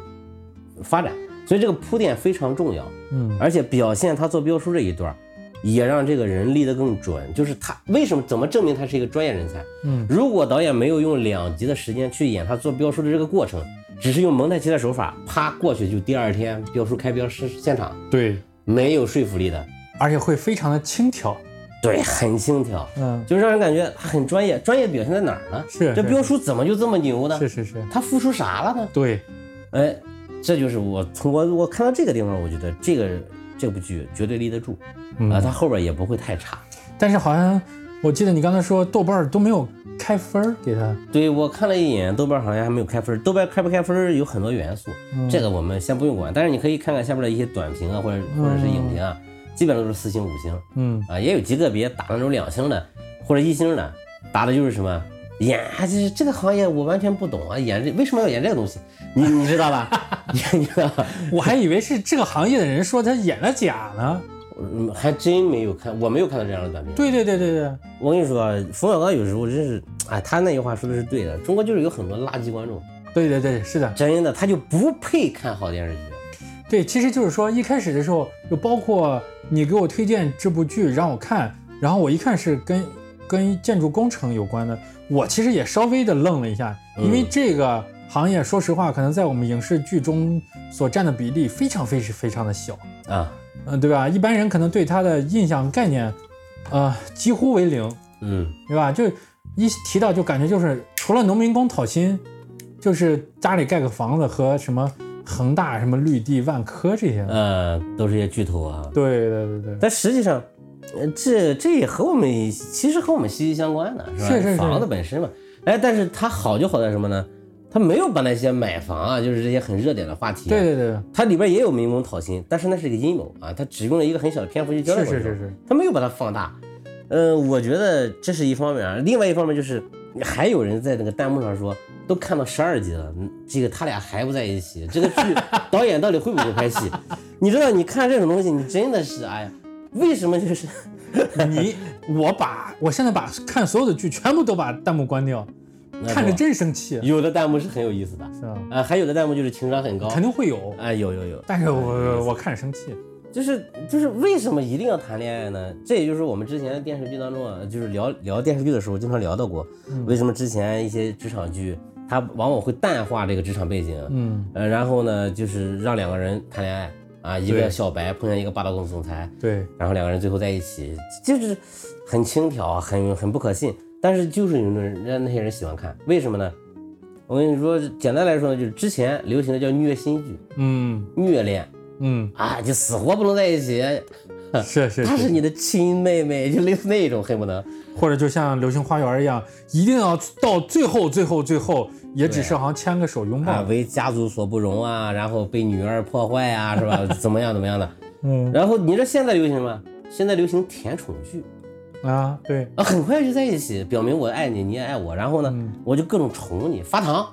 发展，所以这个铺垫非常重要。嗯而且表现他做标书这一段，也让这个人立得更准。就是他为什么怎么证明他是一个专业人才？嗯，如果导演没有用两集的时间去演他做标书的这个过程，只是用蒙太奇的手法，啪过去就第二天标书开标是现场，对，没有说服力的。而且会非常的轻佻，对，很轻佻，嗯，就让人感觉他很专业。专业表现在哪儿呢？是是这标叔怎么就这么牛呢？是是是，他付出啥了呢？对，哎，这就是我从我我看到这个地方，我觉得这个这部剧绝对立得住嗯啊，它后边也不会太差。但是好像我记得你刚才说豆瓣儿都没有开分儿给他，对我看了一眼，豆瓣好像还没有开分。豆瓣开不开分有很多元素，这个我们先不用管。但是你可以看看下边的一些短评啊，或者或者是影评啊，基本上都是四星、五星嗯啊，也有极个别打那种两星的或者一星的，打的就是什么演，就是这个行业我完全不懂啊，演这为什么要演这个东西？你你知道吧？你你知道吧？我还以为是这个行业的人说他演了假呢。嗯，还真没有看，我没有看到这样的短片。对对对对对，我跟你说啊，冯小刚有时候真是，哎，他那句话说的是对的，中国就是有很多垃圾观众，对对对，是的，真的他就不配看好电视剧。对，其实就是说一开始的时候，就包括你给我推荐这部剧让我看，然后我一看是跟跟建筑工程有关的，我其实也稍微的愣了一下，因为嗯这个行业说实话，可能在我们影视剧中所占的比例非常非常非常的小，啊，嗯、对吧？一般人可能对它的印象概念，呃，几乎为零，嗯，对吧？就一提到就感觉就是除了农民工讨薪，就是家里盖个房子和什么恒大、什么绿地、万科这些。呃，都是一些巨头啊。对对对对，但实际上，呃，这这也和我们其实和我们息息相关的，是吧？是是是房子本身嘛。哎，但是它好就好在什么呢？它没有把那些买房啊，就是这些很热点的话题、啊，对对对，它里边也有民工讨薪，但是那是一个阴谋啊，它只用了一个很小的篇幅就交代过去了，是是是是，它没有把它放大。呃，我觉得这是一方面啊，另外一方面就是还有人在那个弹幕上说，都看到十二集了，嗯这个他俩还不在一起，这个剧导演到底会不会拍戏？你知道，你看这种东西，你真的是哎呀，为什么就是 你我把我现在把看所有的剧全部都把弹幕关掉，看着真生气，有的弹幕是很有意思的，是吧？啊，还有的弹幕就是情商很高，肯定会有，哎，有有有，但是我我看着生气。就是就是为什么一定要谈恋爱呢？这也就是我们之前的电视剧当中啊，就是聊聊电视剧的时候经常聊到过，为什么之前一些职场剧它往往会淡化这个职场背景，嗯，呃，然后呢就是让两个人谈恋爱啊，一个小白碰见一个霸道总总裁，对，然后两个人最后在一起，就是很轻佻啊，很很不可信，但是就是有人让那些人喜欢看，为什么呢？我跟你说，简单来说呢，就是之前流行的叫虐心剧、嗯。虐恋。嗯，啊，就死活不能在一起，是是她 是你的亲妹妹，就类似那种，恨不得或者就像《流星花园》一样，一定要到最后最后最后，也只是好像牵个手拥啊抱。为家族所不容啊，然后被女儿破坏啊，是吧？怎么样怎么样的？嗯然后你知道现在流行什么？现在流行甜宠剧啊，对，啊，很快就在一起，表明我爱你，你也爱我，然后呢，嗯我就各种宠你，发糖，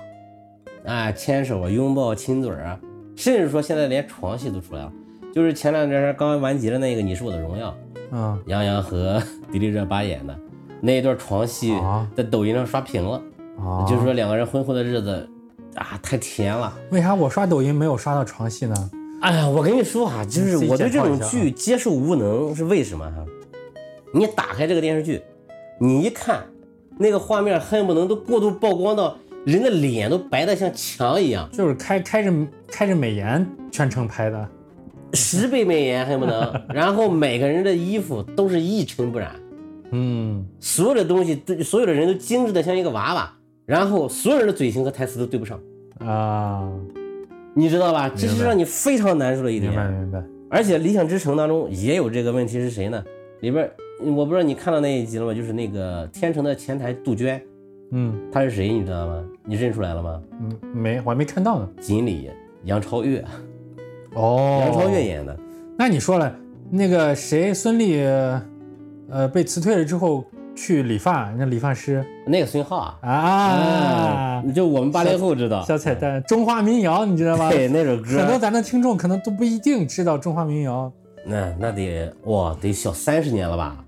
啊，牵手啊，拥抱，亲嘴儿啊，甚至说现在连床戏都出来了。就是前两天刚完结的那个《你是我的荣耀》，嗯杨洋和 迪丽热巴演的那一段床戏啊，在抖音上刷屏了。啊，就是说两个人婚后的日子啊，太甜了。为啥我刷抖音没有刷到床戏呢？哎呀，我跟你说啊，就是我对这种剧接受无能是为什么哈？你打开这个电视剧，你一看那个画面，恨不能都过度曝光到人的脸都白的像墙一样，就是开开着开着美颜全程拍的，十倍美颜恨不能，然后每个人的衣服都是一尘不染，嗯，所有的东西都所有的人都精致的像一个娃娃，然后所有人的嘴型和台词都对不上，啊，你知道吧？这是让你非常难受的一点。明白明白，而且《理想之城》当中也有这个问题是谁呢？里边我不知道你看到那一集了吗？就是那个天成的前台杜鹃，嗯她是谁你知道吗？你认出来了吗？嗯，没，我还没看到呢。锦鲤杨超越，哦，杨超越演的。那你说了，那个谁，孙俪，呃，被辞退了之后去理发，那理发师那个孙浩啊，啊，就我们八零后知道。小彩蛋，中华民谣，你知道吗？对那首歌，很多咱的听众可能都不一定知道中华民谣，那那得哇得小三十年了吧？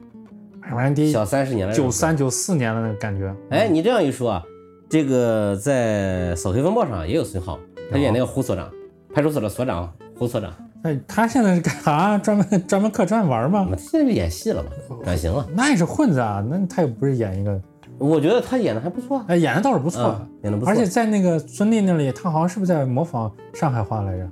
反正得小三十年了。九三。九四年的那个感觉。哎，你这样一说啊，这个在《扫黑风暴》上也有孙浩，他演那个胡所长，派出所的所长胡所长。哎，他现在是干啥？专门专门客串玩吗那？现在不演戏了嘛？转型了。那也是混子啊，那他又不是演一个，我觉得他演的还不错啊。哎，演的倒是不错，嗯演的不错，而且在那个孙俪那里，他好像是不是在模仿上海话来着？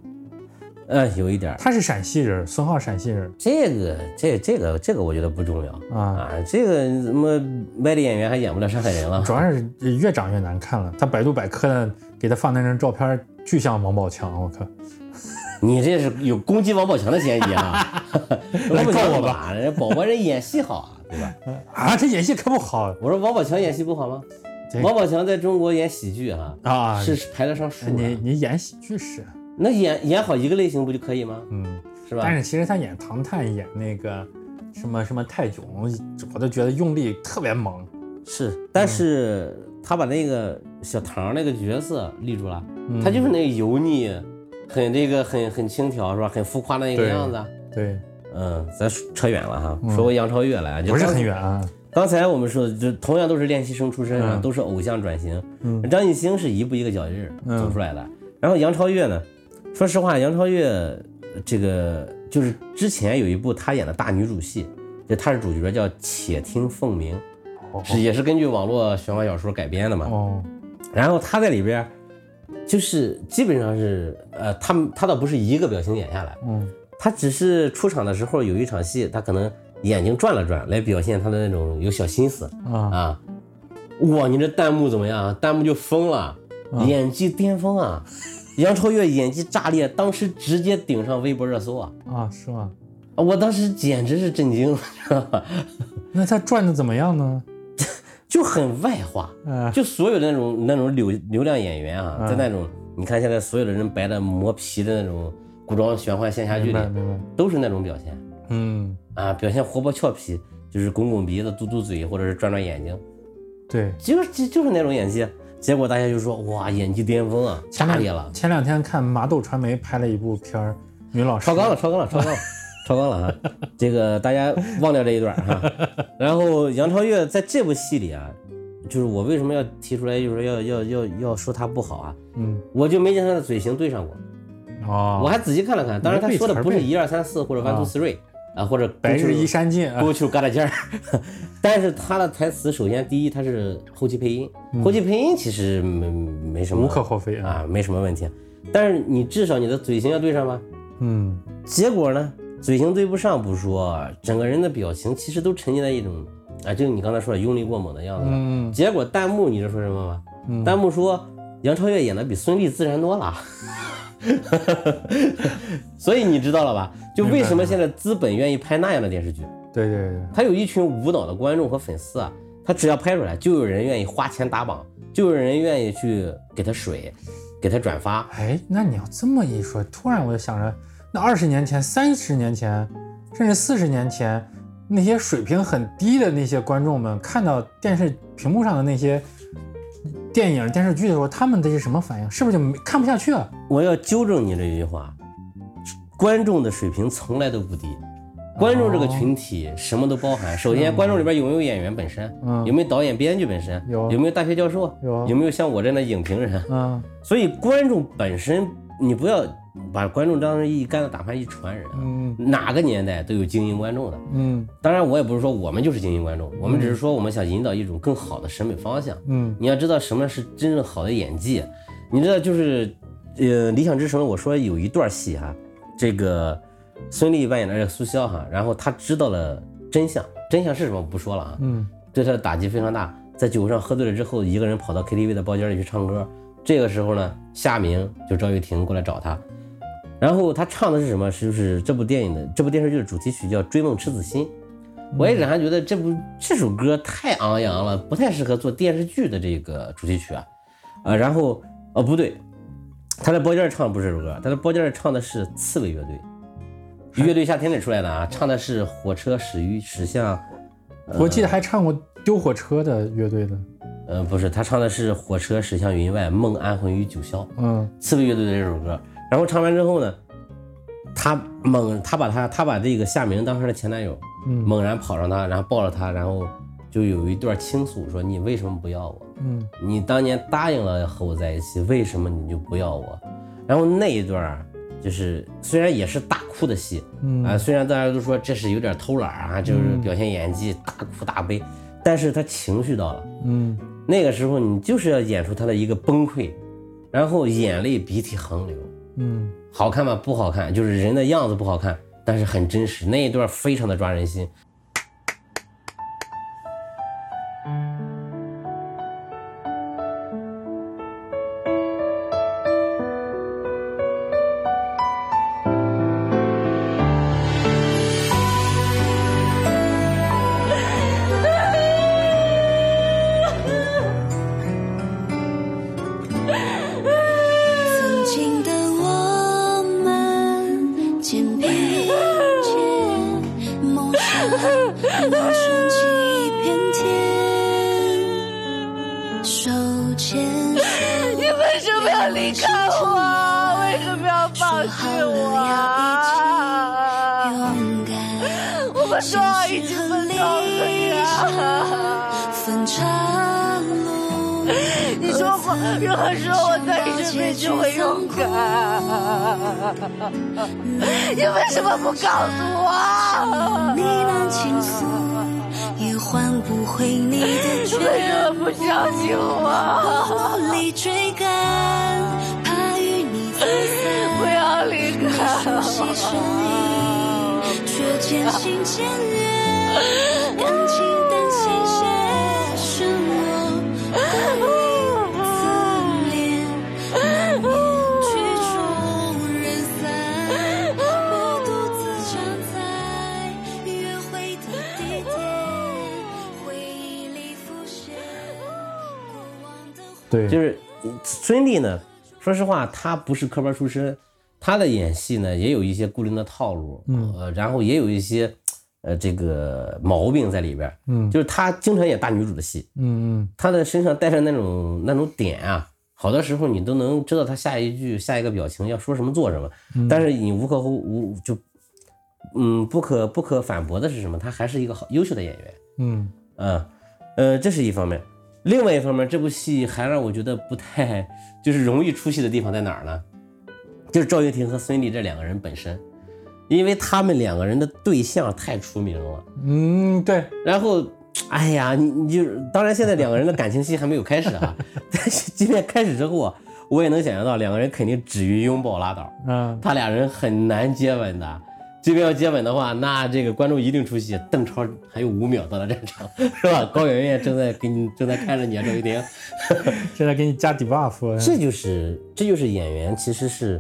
呃有一点，他是陕西人，孙浩陕西人这个这这个这个我觉得不重要啊，啊，这个怎么外地演员还演不了上海人了？主要是越长越难看了。他百度百科的给他放那张照片，巨像王宝强，我靠！你这是有攻击王宝强的嫌疑啊！来告我吧吧，人家宝宝人演戏好啊，对吧？啊，这演戏可不好我说王宝强演戏不好吗？这王宝强在中国演喜剧啊、啊！是排得上数你的。你演喜剧是，那演演好一个类型不就可以吗？嗯，是吧？但是其实他演唐探演那个什么什么泰囧，我都觉得用力特别猛。是，但是他把那个小唐那个角色立住了，嗯他就是那个油腻，很这个很很轻佻是吧？很浮夸的一个样子。对，嗯，咱扯远了哈，说回杨超越来，就不是很远啊。刚才我们说的，就同样都是练习生出身啊，嗯都是偶像转型。嗯张艺兴是一步一个脚印走出来的，然后杨超越呢，说实话，杨超越呃这个就是之前有一部她演的大女主戏，就她是主角叫《且听凤鸣》，是也是根据网络玄幻小说改编的嘛。哦，然后她在里边儿就是基本上是呃，他他倒不是一个表情演下来，嗯他只是出场的时候有一场戏，他可能眼睛转了转，来表现他的那种有小心思。啊，啊，哇，你这弹幕怎么样？弹幕就疯了，演技巅峰啊！杨超越演技炸裂，当时直接顶上微博热搜啊！啊，是吗？啊我当时简直是震惊，知道吧？那他转的怎么样呢？就很外化，嗯。就所有的那种那种流流量演员啊，嗯。在那种你看现在所有的人白的磨皮的那种古装玄幻仙侠剧里。都是那种表现。嗯，啊，表现活泼俏皮，就是拱拱鼻子、嘟嘟嘴，或者是转转眼睛，对。就是就就是那种演技。结果大家就说哇，演技巅峰啊，炸裂了，前两天看麻豆传媒拍了一部片儿，女老师。超纲了，超纲了，超纲了，超纲了啊！这个大家忘掉这一段哈。然后杨超越在这部戏里啊，就是我为什么要提出来，就是要要要要说她不好啊？嗯，我就没见她的嘴型对上过，哦，我还仔细看了看。当然，他说的不是一二三四或者 one two three 啊，或者白日依山尽啊过，去嘎达尖儿。但是他的台词，首先第一，他是后期配音，后期配音其实没没什么嗯无可厚非啊。啊，没什么问题。但是你至少你的嘴型要对上吧？嗯，结果呢，嘴型对不上不说，整个人的表情其实都沉浸在一种啊，就是你刚才说的用力过猛的样子。嗯结果弹幕你知道说什么吗？嗯弹幕说杨超越演的比孙俪自然多了。所以你知道了吧？就为什么现在资本愿意拍那样的电视剧？对对对，他有一群无脑的观众和粉丝啊，他只要拍出来，就有人愿意花钱打榜，就有人愿意去给他水，给他转发。哎，那你要这么一说，突然我就想着，那二十年前、三十年前，甚至四十年前，那些水平很低的那些观众们，看到电视屏幕上的那些电影、电视剧的时候，他们的是什么反应？是不是就没看不下去啊？我要纠正你这一句话，观众的水平从来都不低。观众这个群体什么都包含。首先，观众里边有没有演员本身？嗯有没有导演、编剧本身？有有没有大学教授？有有没有像我这样的影评人？嗯所以，观众本身，你不要把观众当成一竿子打翻一船人啊。嗯哪个年代都有精英观众的。嗯当然，我也不是说我们就是精英观众，我们只是说我们想引导一种更好的审美方向。嗯你要知道什么是真正好的演技，你知道就是，呃，《理想之城》我说有一段戏哈，这个孙俪扮演的这个苏潇哈，然后她知道了真相，真相是什么我不说了啊，嗯对她的打击非常大。在酒上喝醉了之后，一个人跑到 KTV 的包间里去唱歌，这个时候呢，夏明就赵又廷过来找她，然后他唱的是什么？是就是这部电影的这部电视剧的主题曲叫《追梦赤子心》。我一直还觉得这部这首歌太昂扬了，不太适合做电视剧的这个主题曲啊。啊，然后哦不对，他在包间里唱的不是这首歌，他在包间里唱的是刺猬乐队，乐队夏天里出来的啊，唱的是火车驶于驶向，我记得还唱过丢火车的乐队的，呃不是，他唱的是火车驶向云外，梦安魂于九霄。嗯刺猬乐队的这首歌。然后唱完之后呢，他猛，他把他他把这个夏明当成了前男友，嗯猛然跑上他，然后抱着他，然后就有一段倾诉，说你为什么不要我？嗯你当年答应了和我在一起，为什么你就不要我？然后那一段就是虽然也是大哭的戏，嗯啊，虽然大家都说这是有点偷懒啊，就是表现演技大哭大悲，但是他情绪到了。嗯那个时候你就是要演出他的一个崩溃，然后眼泪鼻涕横流，嗯好看吗？不好看，就是人的样子不好看，但是很真实，那一段非常的抓人心。呢，说实话，他不是科班出身，他的演戏呢也有一些固定的套路，嗯。呃，然后也有一些呃这个毛病在里边儿，嗯。就是他经常演大女主的戏，嗯嗯。他的身上带着那种那种点啊，好多时候你都能知道他下一句下一个表情要说什么做什么，嗯。但是你无可乎无就嗯不可不可反驳的是什么？他还是一个好优秀的演员。嗯。啊，呃，这是一方面。另外一方面，这部戏还让我觉得不太就是容易出戏的地方在哪儿呢？就是赵又廷和孙俪这两个人本身，因为他们两个人的对象太出名了。嗯，对，然后，哎呀，你你就是，当然现在两个人的感情戏还没有开始啊，但是即便开始之后啊，我也能想象到两个人肯定止于拥抱拉倒，嗯他俩人很难接吻的。即便要接吻的话，那这个观众一定出戏。邓超还有五秒到达战场，是吧？高圆圆正在给你正在看着你啊，赵又廷。正在给你加 debuff，这就是这就是演员，其实是，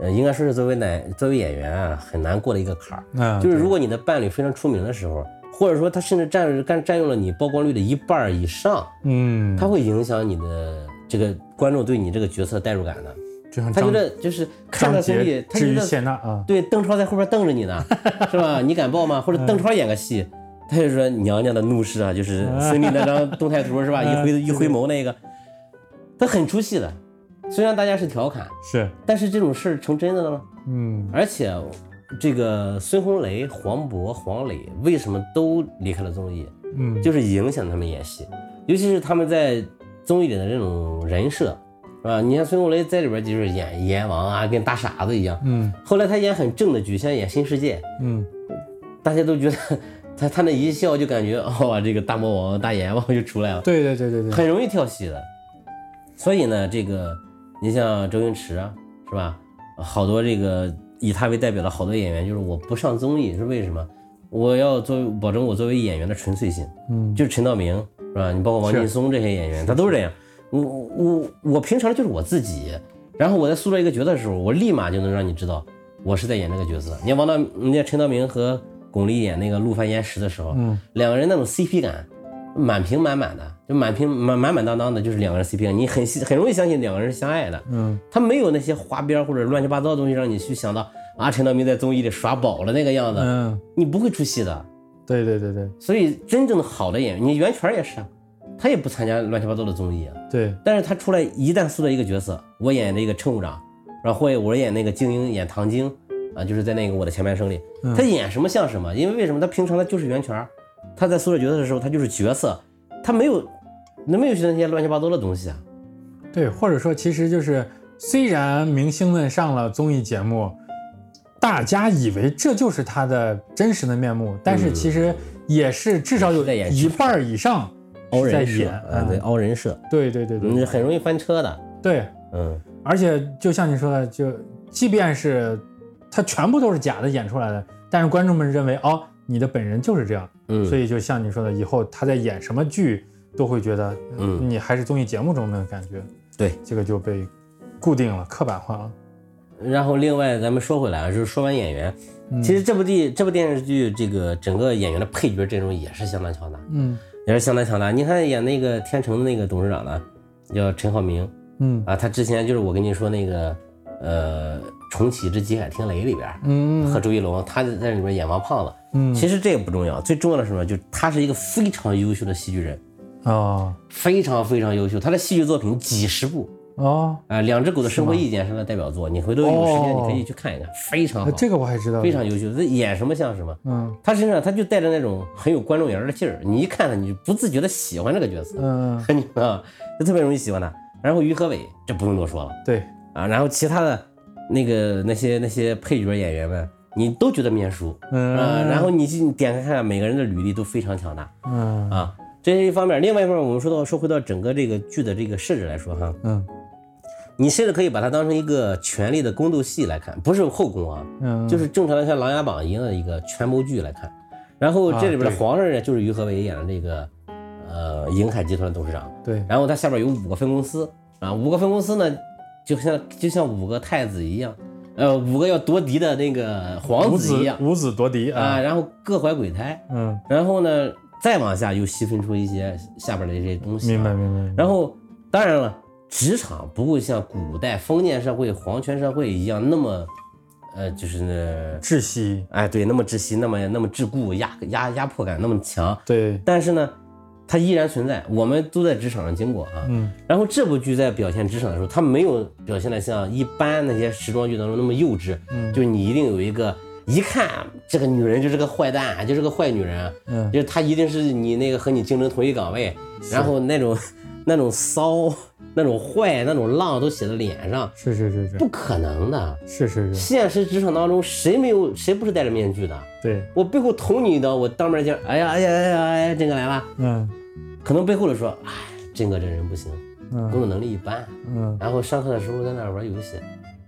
呃，应该说是作为男作为演员啊，很难过的一个坎儿。嗯，就是如果你的伴侣非常出名的时候，或者说他甚至占占占用了你曝光率的一半儿以上，嗯，他会影响你的这个观众对你这个角色代入感的。就像他觉得就是看张到孙俪杰，至于他觉得对邓超在后边瞪着你呢，是吧？你敢报吗？或者邓超演个戏，他就说娘娘的怒视啊，就是孙俪那张动态图是吧？一挥一挥眸那个，他很出戏的。虽然大家是调侃，是，但是这种事儿成真的了吗？嗯而且这个孙红雷、黄渤、黄磊为什么都离开了综艺？嗯，就是影响他们演戏，尤其是他们在综艺里的这种人设，是吧？你看孙红雷在里边就是演阎王啊，跟大傻子一样。嗯后来他演很正的剧，像演《新世界嗯》，大家都觉得他他那一笑就感觉哦，这个大魔王、大阎王就出来了，对对对对对，很容易跳戏的。所以呢，这个你像周星驰啊，是吧？好多这个以他为代表的好多演员，就是我不上综艺是为什么？我要作为保证我作为演员的纯粹性。嗯就是陈道明是吧？你包括王劲松这些演员，他都是这样。我我我平常就是我自己，然后我在塑造一个角色的时候，我立马就能让你知道我是在演这个角色。你看王道，你看陈道明和巩俐演那个陆犯焉识的时候，嗯两个人那种 CP 感满屏满满的，就满屏满满满当当的，就是两个人 CP 感，你很很容易相信两个人是相爱的。嗯他没有那些花边或者乱七八糟的东西让你去想到啊，陈道明在综艺里耍宝了那个样子，嗯，你不会出戏的。对对对对所以真正的好的演员，你袁泉也是啊，他也不参加乱七八糟的综艺啊，对，但是他出来一旦塑造一个角色，我演这个乘务长，然后或者我演那个精英演唐晶啊，就是在那个我的前半生里，嗯。他演什么像什么，因为为什么他平常他就是袁泉，他在塑造角色的时候他就是角色，他没有那没有那些乱七八糟的东西啊，对，或者说其实就是，虽然明星们上了综艺节目，大家以为这就是他的真实的面目，但是其实也是至少有在演一半以上凹人设演啊，对，凹人设，对对对对。嗯，很容易翻车的，对，嗯，而且就像你说的，就即便是他全部都是假的演出来的，但是观众们认为哦，你的本人就是这样，嗯。所以就像你说的，以后他在演什么剧都会觉得，嗯。你还是综艺节目中的感觉，对，这个就被固定了、刻板化了。然后另外咱们说回来啊，就是说完演员，嗯。其实这部电这部电视剧这个整个演员的配角阵容也是相当强大，嗯也是相当强大。你看演那个天成的那个董事长呢，叫陈浩民嗯啊，他之前就是我跟你说那个呃重启之极海听雷里边嗯和周一龙，他在里边演王胖子。嗯，其实这也不重要，最重要的是什么？就是他是一个非常优秀的戏剧人，哦非常非常优秀。他的戏剧作品几十部。哦，啊，两只狗的生活意见是他的代表作，你回头有时间哦你可以去看一看，非常好，这个我还知道，非常优秀。这演什么像什么，嗯。他身上他就带着那种很有观众缘的劲儿，你一看他，你就不自觉的喜欢这个角色，嗯，你啊，就特别容易喜欢他。然后于和伟这不用多说了。对，啊，然后其他的那个那些那些配角演员们，你都觉得面熟。嗯。啊，然后你去你点开看，每个人的履历都非常强大。嗯。啊，这是一方面。另外一方面，我们说到说回到整个这个剧的这个设置来说哈，嗯你甚至可以把它当成一个权力的宫斗戏来看，不是后宫啊，嗯，就是正常的像《琅琊榜》一样的一个权谋剧来看。然后这里边的皇上呢，就是于和伟演的这个呃银海集团的董事长，对，然后他下边有五个分公司啊，五个分公司呢，就像就像五个太子一样，呃，五个要夺嫡的那个皇子子一样五子夺嫡啊，啊，然后各怀鬼胎，嗯，然后呢再往下又细分出一些下边的一些东西、啊明白。明白，然后当然了，职场不会像古代封建社会、皇权社会一样那么，呃，就是那，窒息，哎，对，那么窒息，那么那么桎梏，压压压迫感那么强。对，但是呢，它依然存在，我们都在职场上经过啊。嗯。然后这部剧在表现职场的时候，它没有表现的像一般那些时装剧当中那么幼稚，嗯。就是你一定有一个一看这个女人就是个坏蛋，就是个坏女人，嗯。就是她一定是你那个和你竞争同一岗位，然后那种那种骚、那种坏、那种浪都写在脸上，是是是是不可能的。是是是，现实职场当中，谁没有谁不是戴着面具的？对，我背后捅你一刀，我当面讲，哎呀哎呀哎呀哎呀，真哥来了。嗯可能背后的说，哎，真哥这人不行，工嗯作能力一般。嗯，然后上课的时候在那儿玩游戏，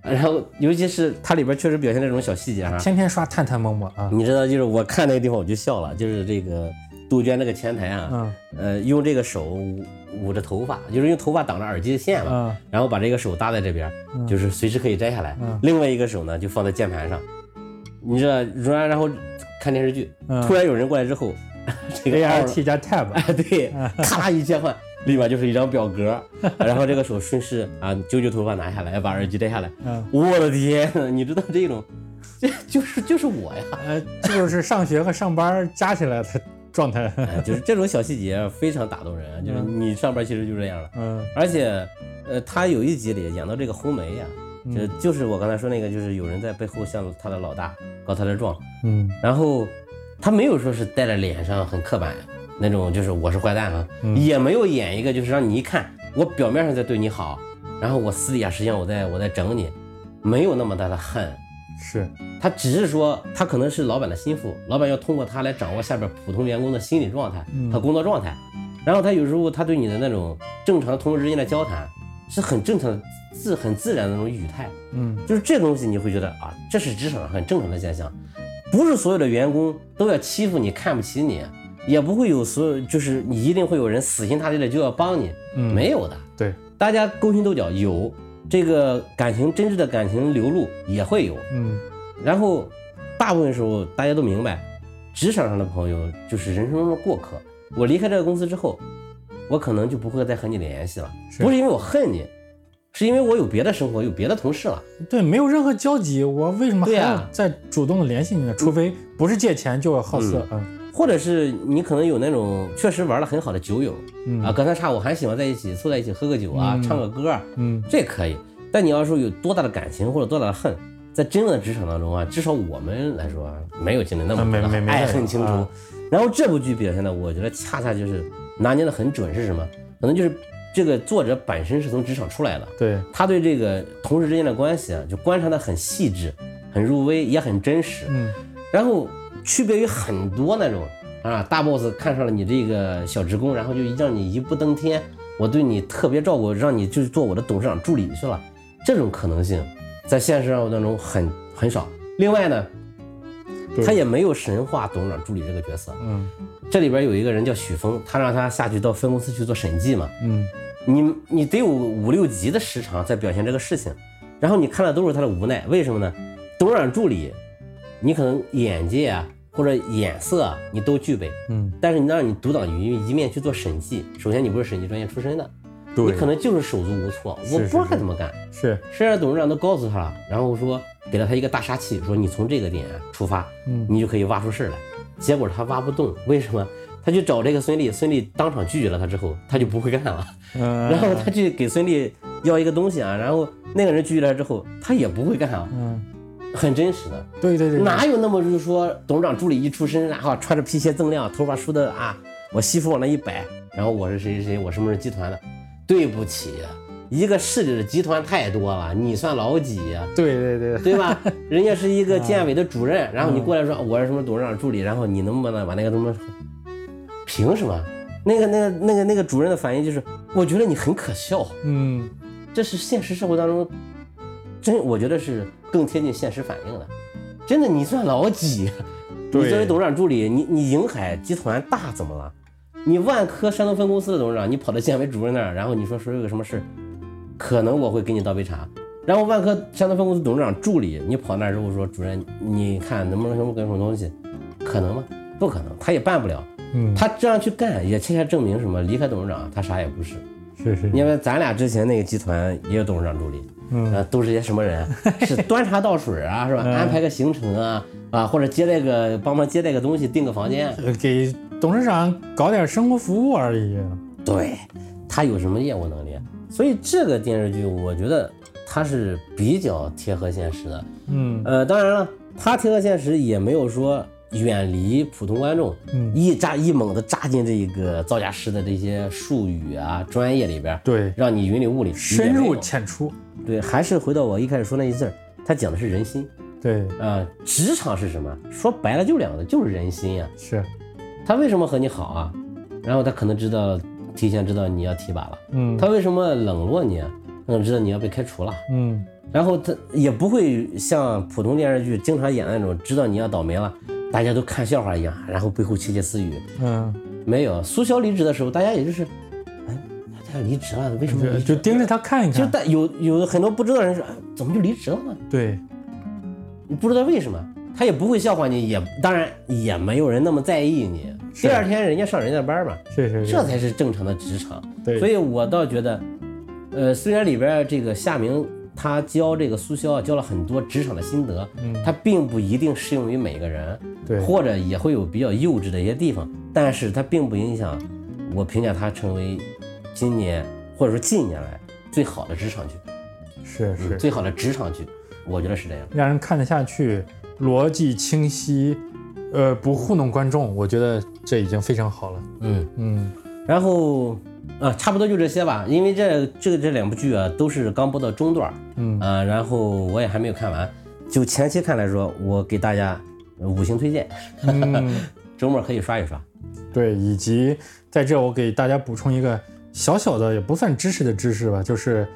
然后尤其是它里边确实表现这种小细节哈。天天刷探探陌陌啊，你知道，就是我看那个地方我就笑了，就是这个杜鹃那个前台啊，嗯。呃，用这个手捂捂着头发，就是用头发挡着耳机的线嘛，嗯。然后把这个手搭在这边，就是随时可以摘下来。嗯。另外一个手呢就放在键盘上，你知道，然后然后看电视剧，嗯。突然有人过来之后，这个 A R T 加 Tab，哎，对，咔啦一切换，立马就是一张表格，然后这个手顺势啊揪揪头发拿下来，把耳机摘下来。嗯。我的天呐，你知道这种，这就是就是我呀，呃，这就是上学和上班加起来的状态，哎，就是这种小细节非常打动人，就是你上班其实就这样了，嗯。而且，呃，他有一集里演到这个红梅呀，这就是我刚才说那个，就是有人在背后向他的老大告他的状，嗯。然后他没有说是带着脸上很刻板那种，就是我是坏蛋啊，嗯。也没有演一个就是让你一看我表面上在对你好，然后我私底下实际上我在我在整你，没有那么大的恨。是，他只是说，他可能是老板的心腹，老板要通过他来掌握下边普通员工的心理状态嗯和工作状态。然后他有时候他对你的那种正常同事之间的交谈，是很正常的、自很自然的那种语态。嗯就是这东西你会觉得啊，这是职场上很正常的现象，不是所有的员工都要欺负你、看不起你，也不会有所有就是你一定会有人死心塌地的就要帮你，嗯，没有的。对，大家勾心斗角有，这个感情真挚的感情流露也会有，嗯。然后大部分时候大家都明白，职场上的朋友就是人生中的过客。我离开这个公司之后，我可能就不会再和你联系了，是。不是因为我恨你，是因为我有别的生活，有别的同事了。对，没有任何交集，我为什么还要再主动的联系你呢？除非不是借钱就要好色，嗯或者是你可能有那种确实玩的很好的酒友、嗯啊，隔三差五还喜欢在一起凑在一起喝个酒啊，嗯唱个歌啊，嗯这可以。但你要说有多大的感情或者多大的恨，在真正的职场当中啊，至少我们来说啊，没有经历那么多的爱恨情仇。啊然后这部剧表现的，我觉得恰恰就是拿捏的很准，是什么？可能就是这个作者本身是从职场出来的，对，他对这个同事之间的关系啊，就观察的很细致、很入微，也很真实。嗯然后区别于很多那种啊，大 boss 看上了你这个小职工，然后就让你一步登天，我对你特别照顾，让你就是做我的董事长助理去了，这种可能性在现实生活当中很很少。另外呢，他也没有神话董事长助理这个角色。嗯这里边有一个人叫许峰，他让他下去到分公司去做审计嘛，嗯你你得有五六集的时长在表现这个事情，然后你看的都是他的无奈，为什么呢？董事长助理，你可能眼界啊或者眼色啊你都具备，嗯，但是你让你独当一一面去做审计，首先你不是审计专业出身的，你，可能就是手足无措，我不知道是该怎么干。是，实际上董事长都告诉他了，然后说给了他一个大杀器，说你从这个点出发，嗯你就可以挖出事儿来。结果他挖不动，为什么？他去找这个孙俪，孙俪当场拒绝了他之后，他就不会干了。嗯，然后他去给孙俪要一个东西啊，然后那个人拒绝了之后，他也不会干啊，嗯，很真实的。对对对，哪有那么就是说董事长助理一出身，然后穿着皮鞋锃亮，头发梳的啊，我西服往那一摆，然后我是谁谁谁，我什么是集团的？对不起，一个市里的集团太多了，你算老几呀、对对对，对吧？人家是一个建委的主任，然后你过来说我是什么董事长助理，然后你能不能把那个什么？凭什么？那个那个那个那个主任的反应就是，我觉得你很可笑。嗯这是现实社会当中，真我觉得是更贴近现实反应的。真的，你算老几？你作为董事长助理，你你银海集团大怎么了？你万科山东分公司的董事长，你跑到建委主任那儿，然后你说说有个什么事，可能我会给你倒杯茶。然后万科山东分公司董事长助理，你跑那儿之后说主任，你看能不能什么给什么东西？可能吗？不可能，他也办不了。嗯，他这样去干，也恰恰证明什么？离开董事长，他啥也不是。是是，因为咱俩之前那个集团也有董事长助理，嗯呃，都是些什么人？是端茶倒水啊，是吧？嗯安排个行程啊，啊，或者接待个帮忙接待个东西，订个房间。呃给董事长搞点生活服务而已。对，他有什么业务能力？所以这个电视剧，我觉得它是比较贴合现实的。嗯呃，当然了，它贴合现实也没有说远离普通观众，嗯一扎一猛的扎进这个造价师的这些术语啊专业里边，对，让你云里雾里，深入浅出。对，还是回到我一开始说那一字儿，他讲的是人心对，啊、职场是什么？说白了就两个字，就是人心呀、是，他为什么和你好啊？然后他可能知道，提前知道你要提拔了。嗯他为什么冷落你啊？可能知道你要被开除了。嗯然后他也不会像普通电视剧经常演的那种，知道你要倒霉了，大家都看笑话一样，然后背后窃窃私语。嗯，没有，苏潇离职的时候，大家也就是，哎，他离职了，为什么离职？就就盯着他看一看。其实但有有很多不知道人说，哎，怎么就离职了呢？对，你不知道为什么，他也不会笑话你，也当然也没有人那么在意你。第二天人家上人家班嘛，是是是，这才是正常的职场。对，所以我倒觉得，呃，虽然里边这个夏明他教这个苏潇啊教了很多职场的心得，嗯他并不一定适用于每个人，对或者也会有比较幼稚的一些地方，但是他并不影响我评价他成为今年或者说近年来最好的职场剧，是是，嗯最好的职场剧，我觉得是这样。让人看得下去，逻辑清晰，呃，不糊弄观众，我觉得这已经非常好了。嗯，嗯然后啊，差不多就这些吧，因为这这个这两部剧啊都是刚播到中段，嗯啊，然后我也还没有看完。就前期看来说，我给大家呃五星推荐，嗯，周末可以刷一刷。对，以及在这我给大家补充一个小小的，也不算知识的知识吧，就是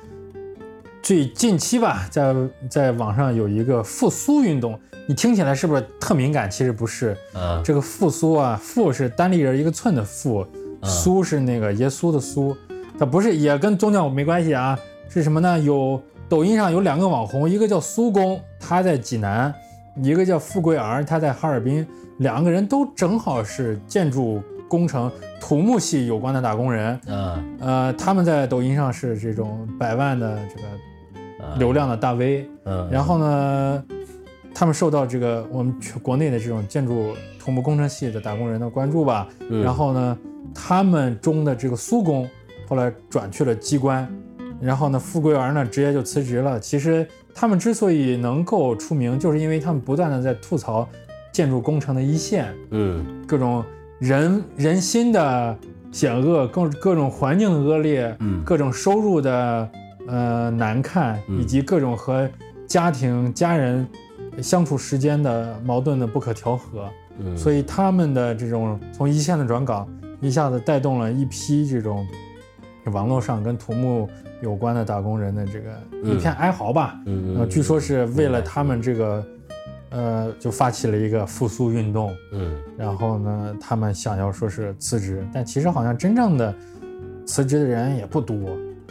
最近期吧，在在网上有一个复苏运动，你听起来是不是特敏感？其实不是，啊，这个复苏啊，复是单立人一个寸的复，苏是那个耶稣的苏，它不是也跟宗教没关系啊，是什么呢？有抖音上有两个网红，一个叫苏工，他在济南，一个叫富贵儿，他在哈尔滨，两个人都正好是建筑工程、土木系有关的打工人，嗯呃，他们在抖音上是这种百万的这个啊，流量的大 V，嗯，然后呢，他们受到这个我们全国内的这种建筑土木工程系的打工人的关注吧。嗯。然后呢，他们中的这个苏工后来转去了机关，然后呢，富贵儿呢直接就辞职了。其实他们之所以能够出名，就是因为他们不断的在吐槽建筑工程的一线，嗯。各种人人心的险恶，各各种环境的恶劣，嗯。各种收入的呃难看，嗯。以及各种和家庭家人相处时间的矛盾的不可调和，嗯，所以他们的这种从一线的转岗，一下子带动了一批这种网络上跟土木有关的打工人的这个一片哀嚎吧。嗯呃，据说是为了他们这个，呃，就发起了一个复苏运动。嗯然后呢，他们想要说是辞职，但其实好像真正的辞职的人也不多。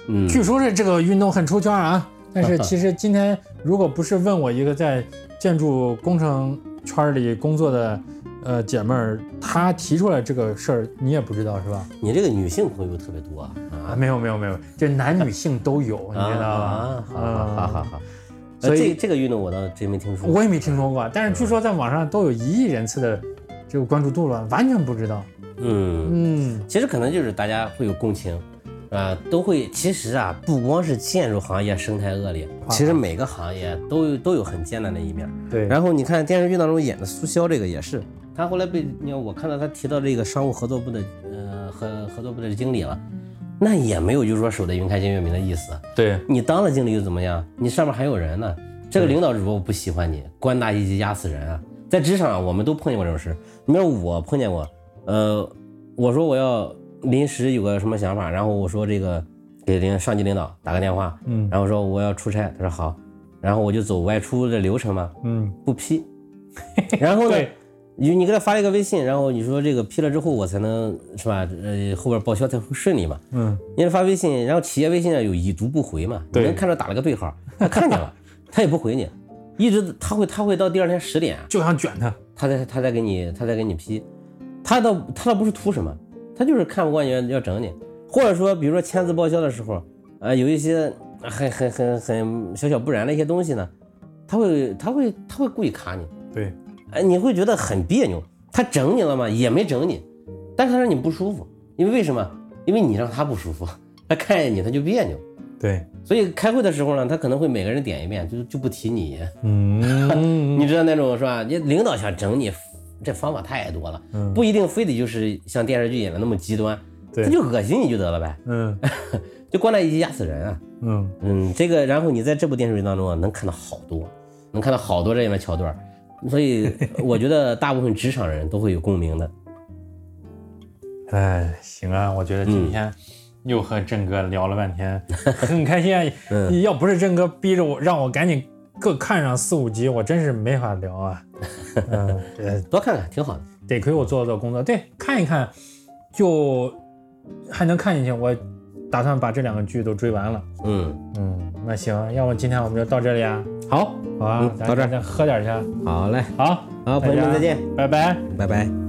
嗯，据说是这个运动很出圈啊，但是其实今天如果不是问我一个在建筑工程圈里工作的呃姐妹儿，她提出来这个事儿，你也不知道是吧？你这个女性朋友特别多啊啊，没有没有没有，这男女性都有，你知道吧啊？？好好好好好，所以呃这这个运动我倒真没听说过。我也没听说过，但是据说在网上都有一亿人次的这个关注度了，完全不知道。嗯，嗯，其实可能就是大家会有共情。啊，都会。其实啊，不光是建筑行业生态恶劣，其实每个行业都有都有很艰难的一面。对，然后你看电视剧当中演的苏潇这个也是，他后来被你看我看到他提到这个商务合作部的呃合合作部的经理了，那也没有就是说守得云开见月明的意思。对，你当了经理又怎么样？你上面还有人呢。这个领导如果不喜欢你，官大一级压死人啊！在职场上我们都碰见过这种事。你比如我碰见过，呃，我说我要临时有个什么想法，然后我说这个给领上级领导打个电话，嗯然后说我要出差，他说好，然后我就走外出的流程嘛，嗯，不批。然后呢对，你你给他发一个微信，然后你说这个批了之后我才能是吧？呃，后边报销才会顺利嘛。嗯，你给他发微信，然后企业微信上有已读不回嘛，你对能看着打了个对号，他看见了，他也不回你，一直他会他会到第二天十点，就想卷他。他再他再给你他再给你批，他倒他倒不是图什么，他就是看不惯你要要整你，或者说比如说签字报销的时候，呃，有一些很很很很小小不然的一些东西呢，他会他会他会故意卡你，对，哎，你会觉得很别扭。他整你了吗？也没整你，但是他让你不舒服，因为为什么？因为你让他不舒服，他看见你他就别扭。对，所以开会的时候呢，他可能会每个人点一遍，就就不提你。嗯，你知道那种是吧？你领导想整你，这方法太多了，不一定非得就是像电视剧演的那么极端，对他就恶心你就得了呗，嗯 就关在一起压死人啊。嗯，嗯，这个，然后你在这部电视剧当中啊，能看到好多，能看到好多这样的桥段儿，所以我觉得大部分职场人都会有共鸣的。哎，行啊，我觉得今天又和郑哥聊了半天，很开心啊。嗯要不是郑哥逼着我，让我赶紧各看上四五集，我真是没法聊啊。嗯，这多看看挺好的。得亏我做了做工作，对，看一看就还能看进去。我打算把这两个剧都追完了。嗯，嗯，那行，要不今天我们就到这里啊。好，好啊，到这儿再喝点去啊。好嘞，好，好，朋友们再见，拜拜。拜拜。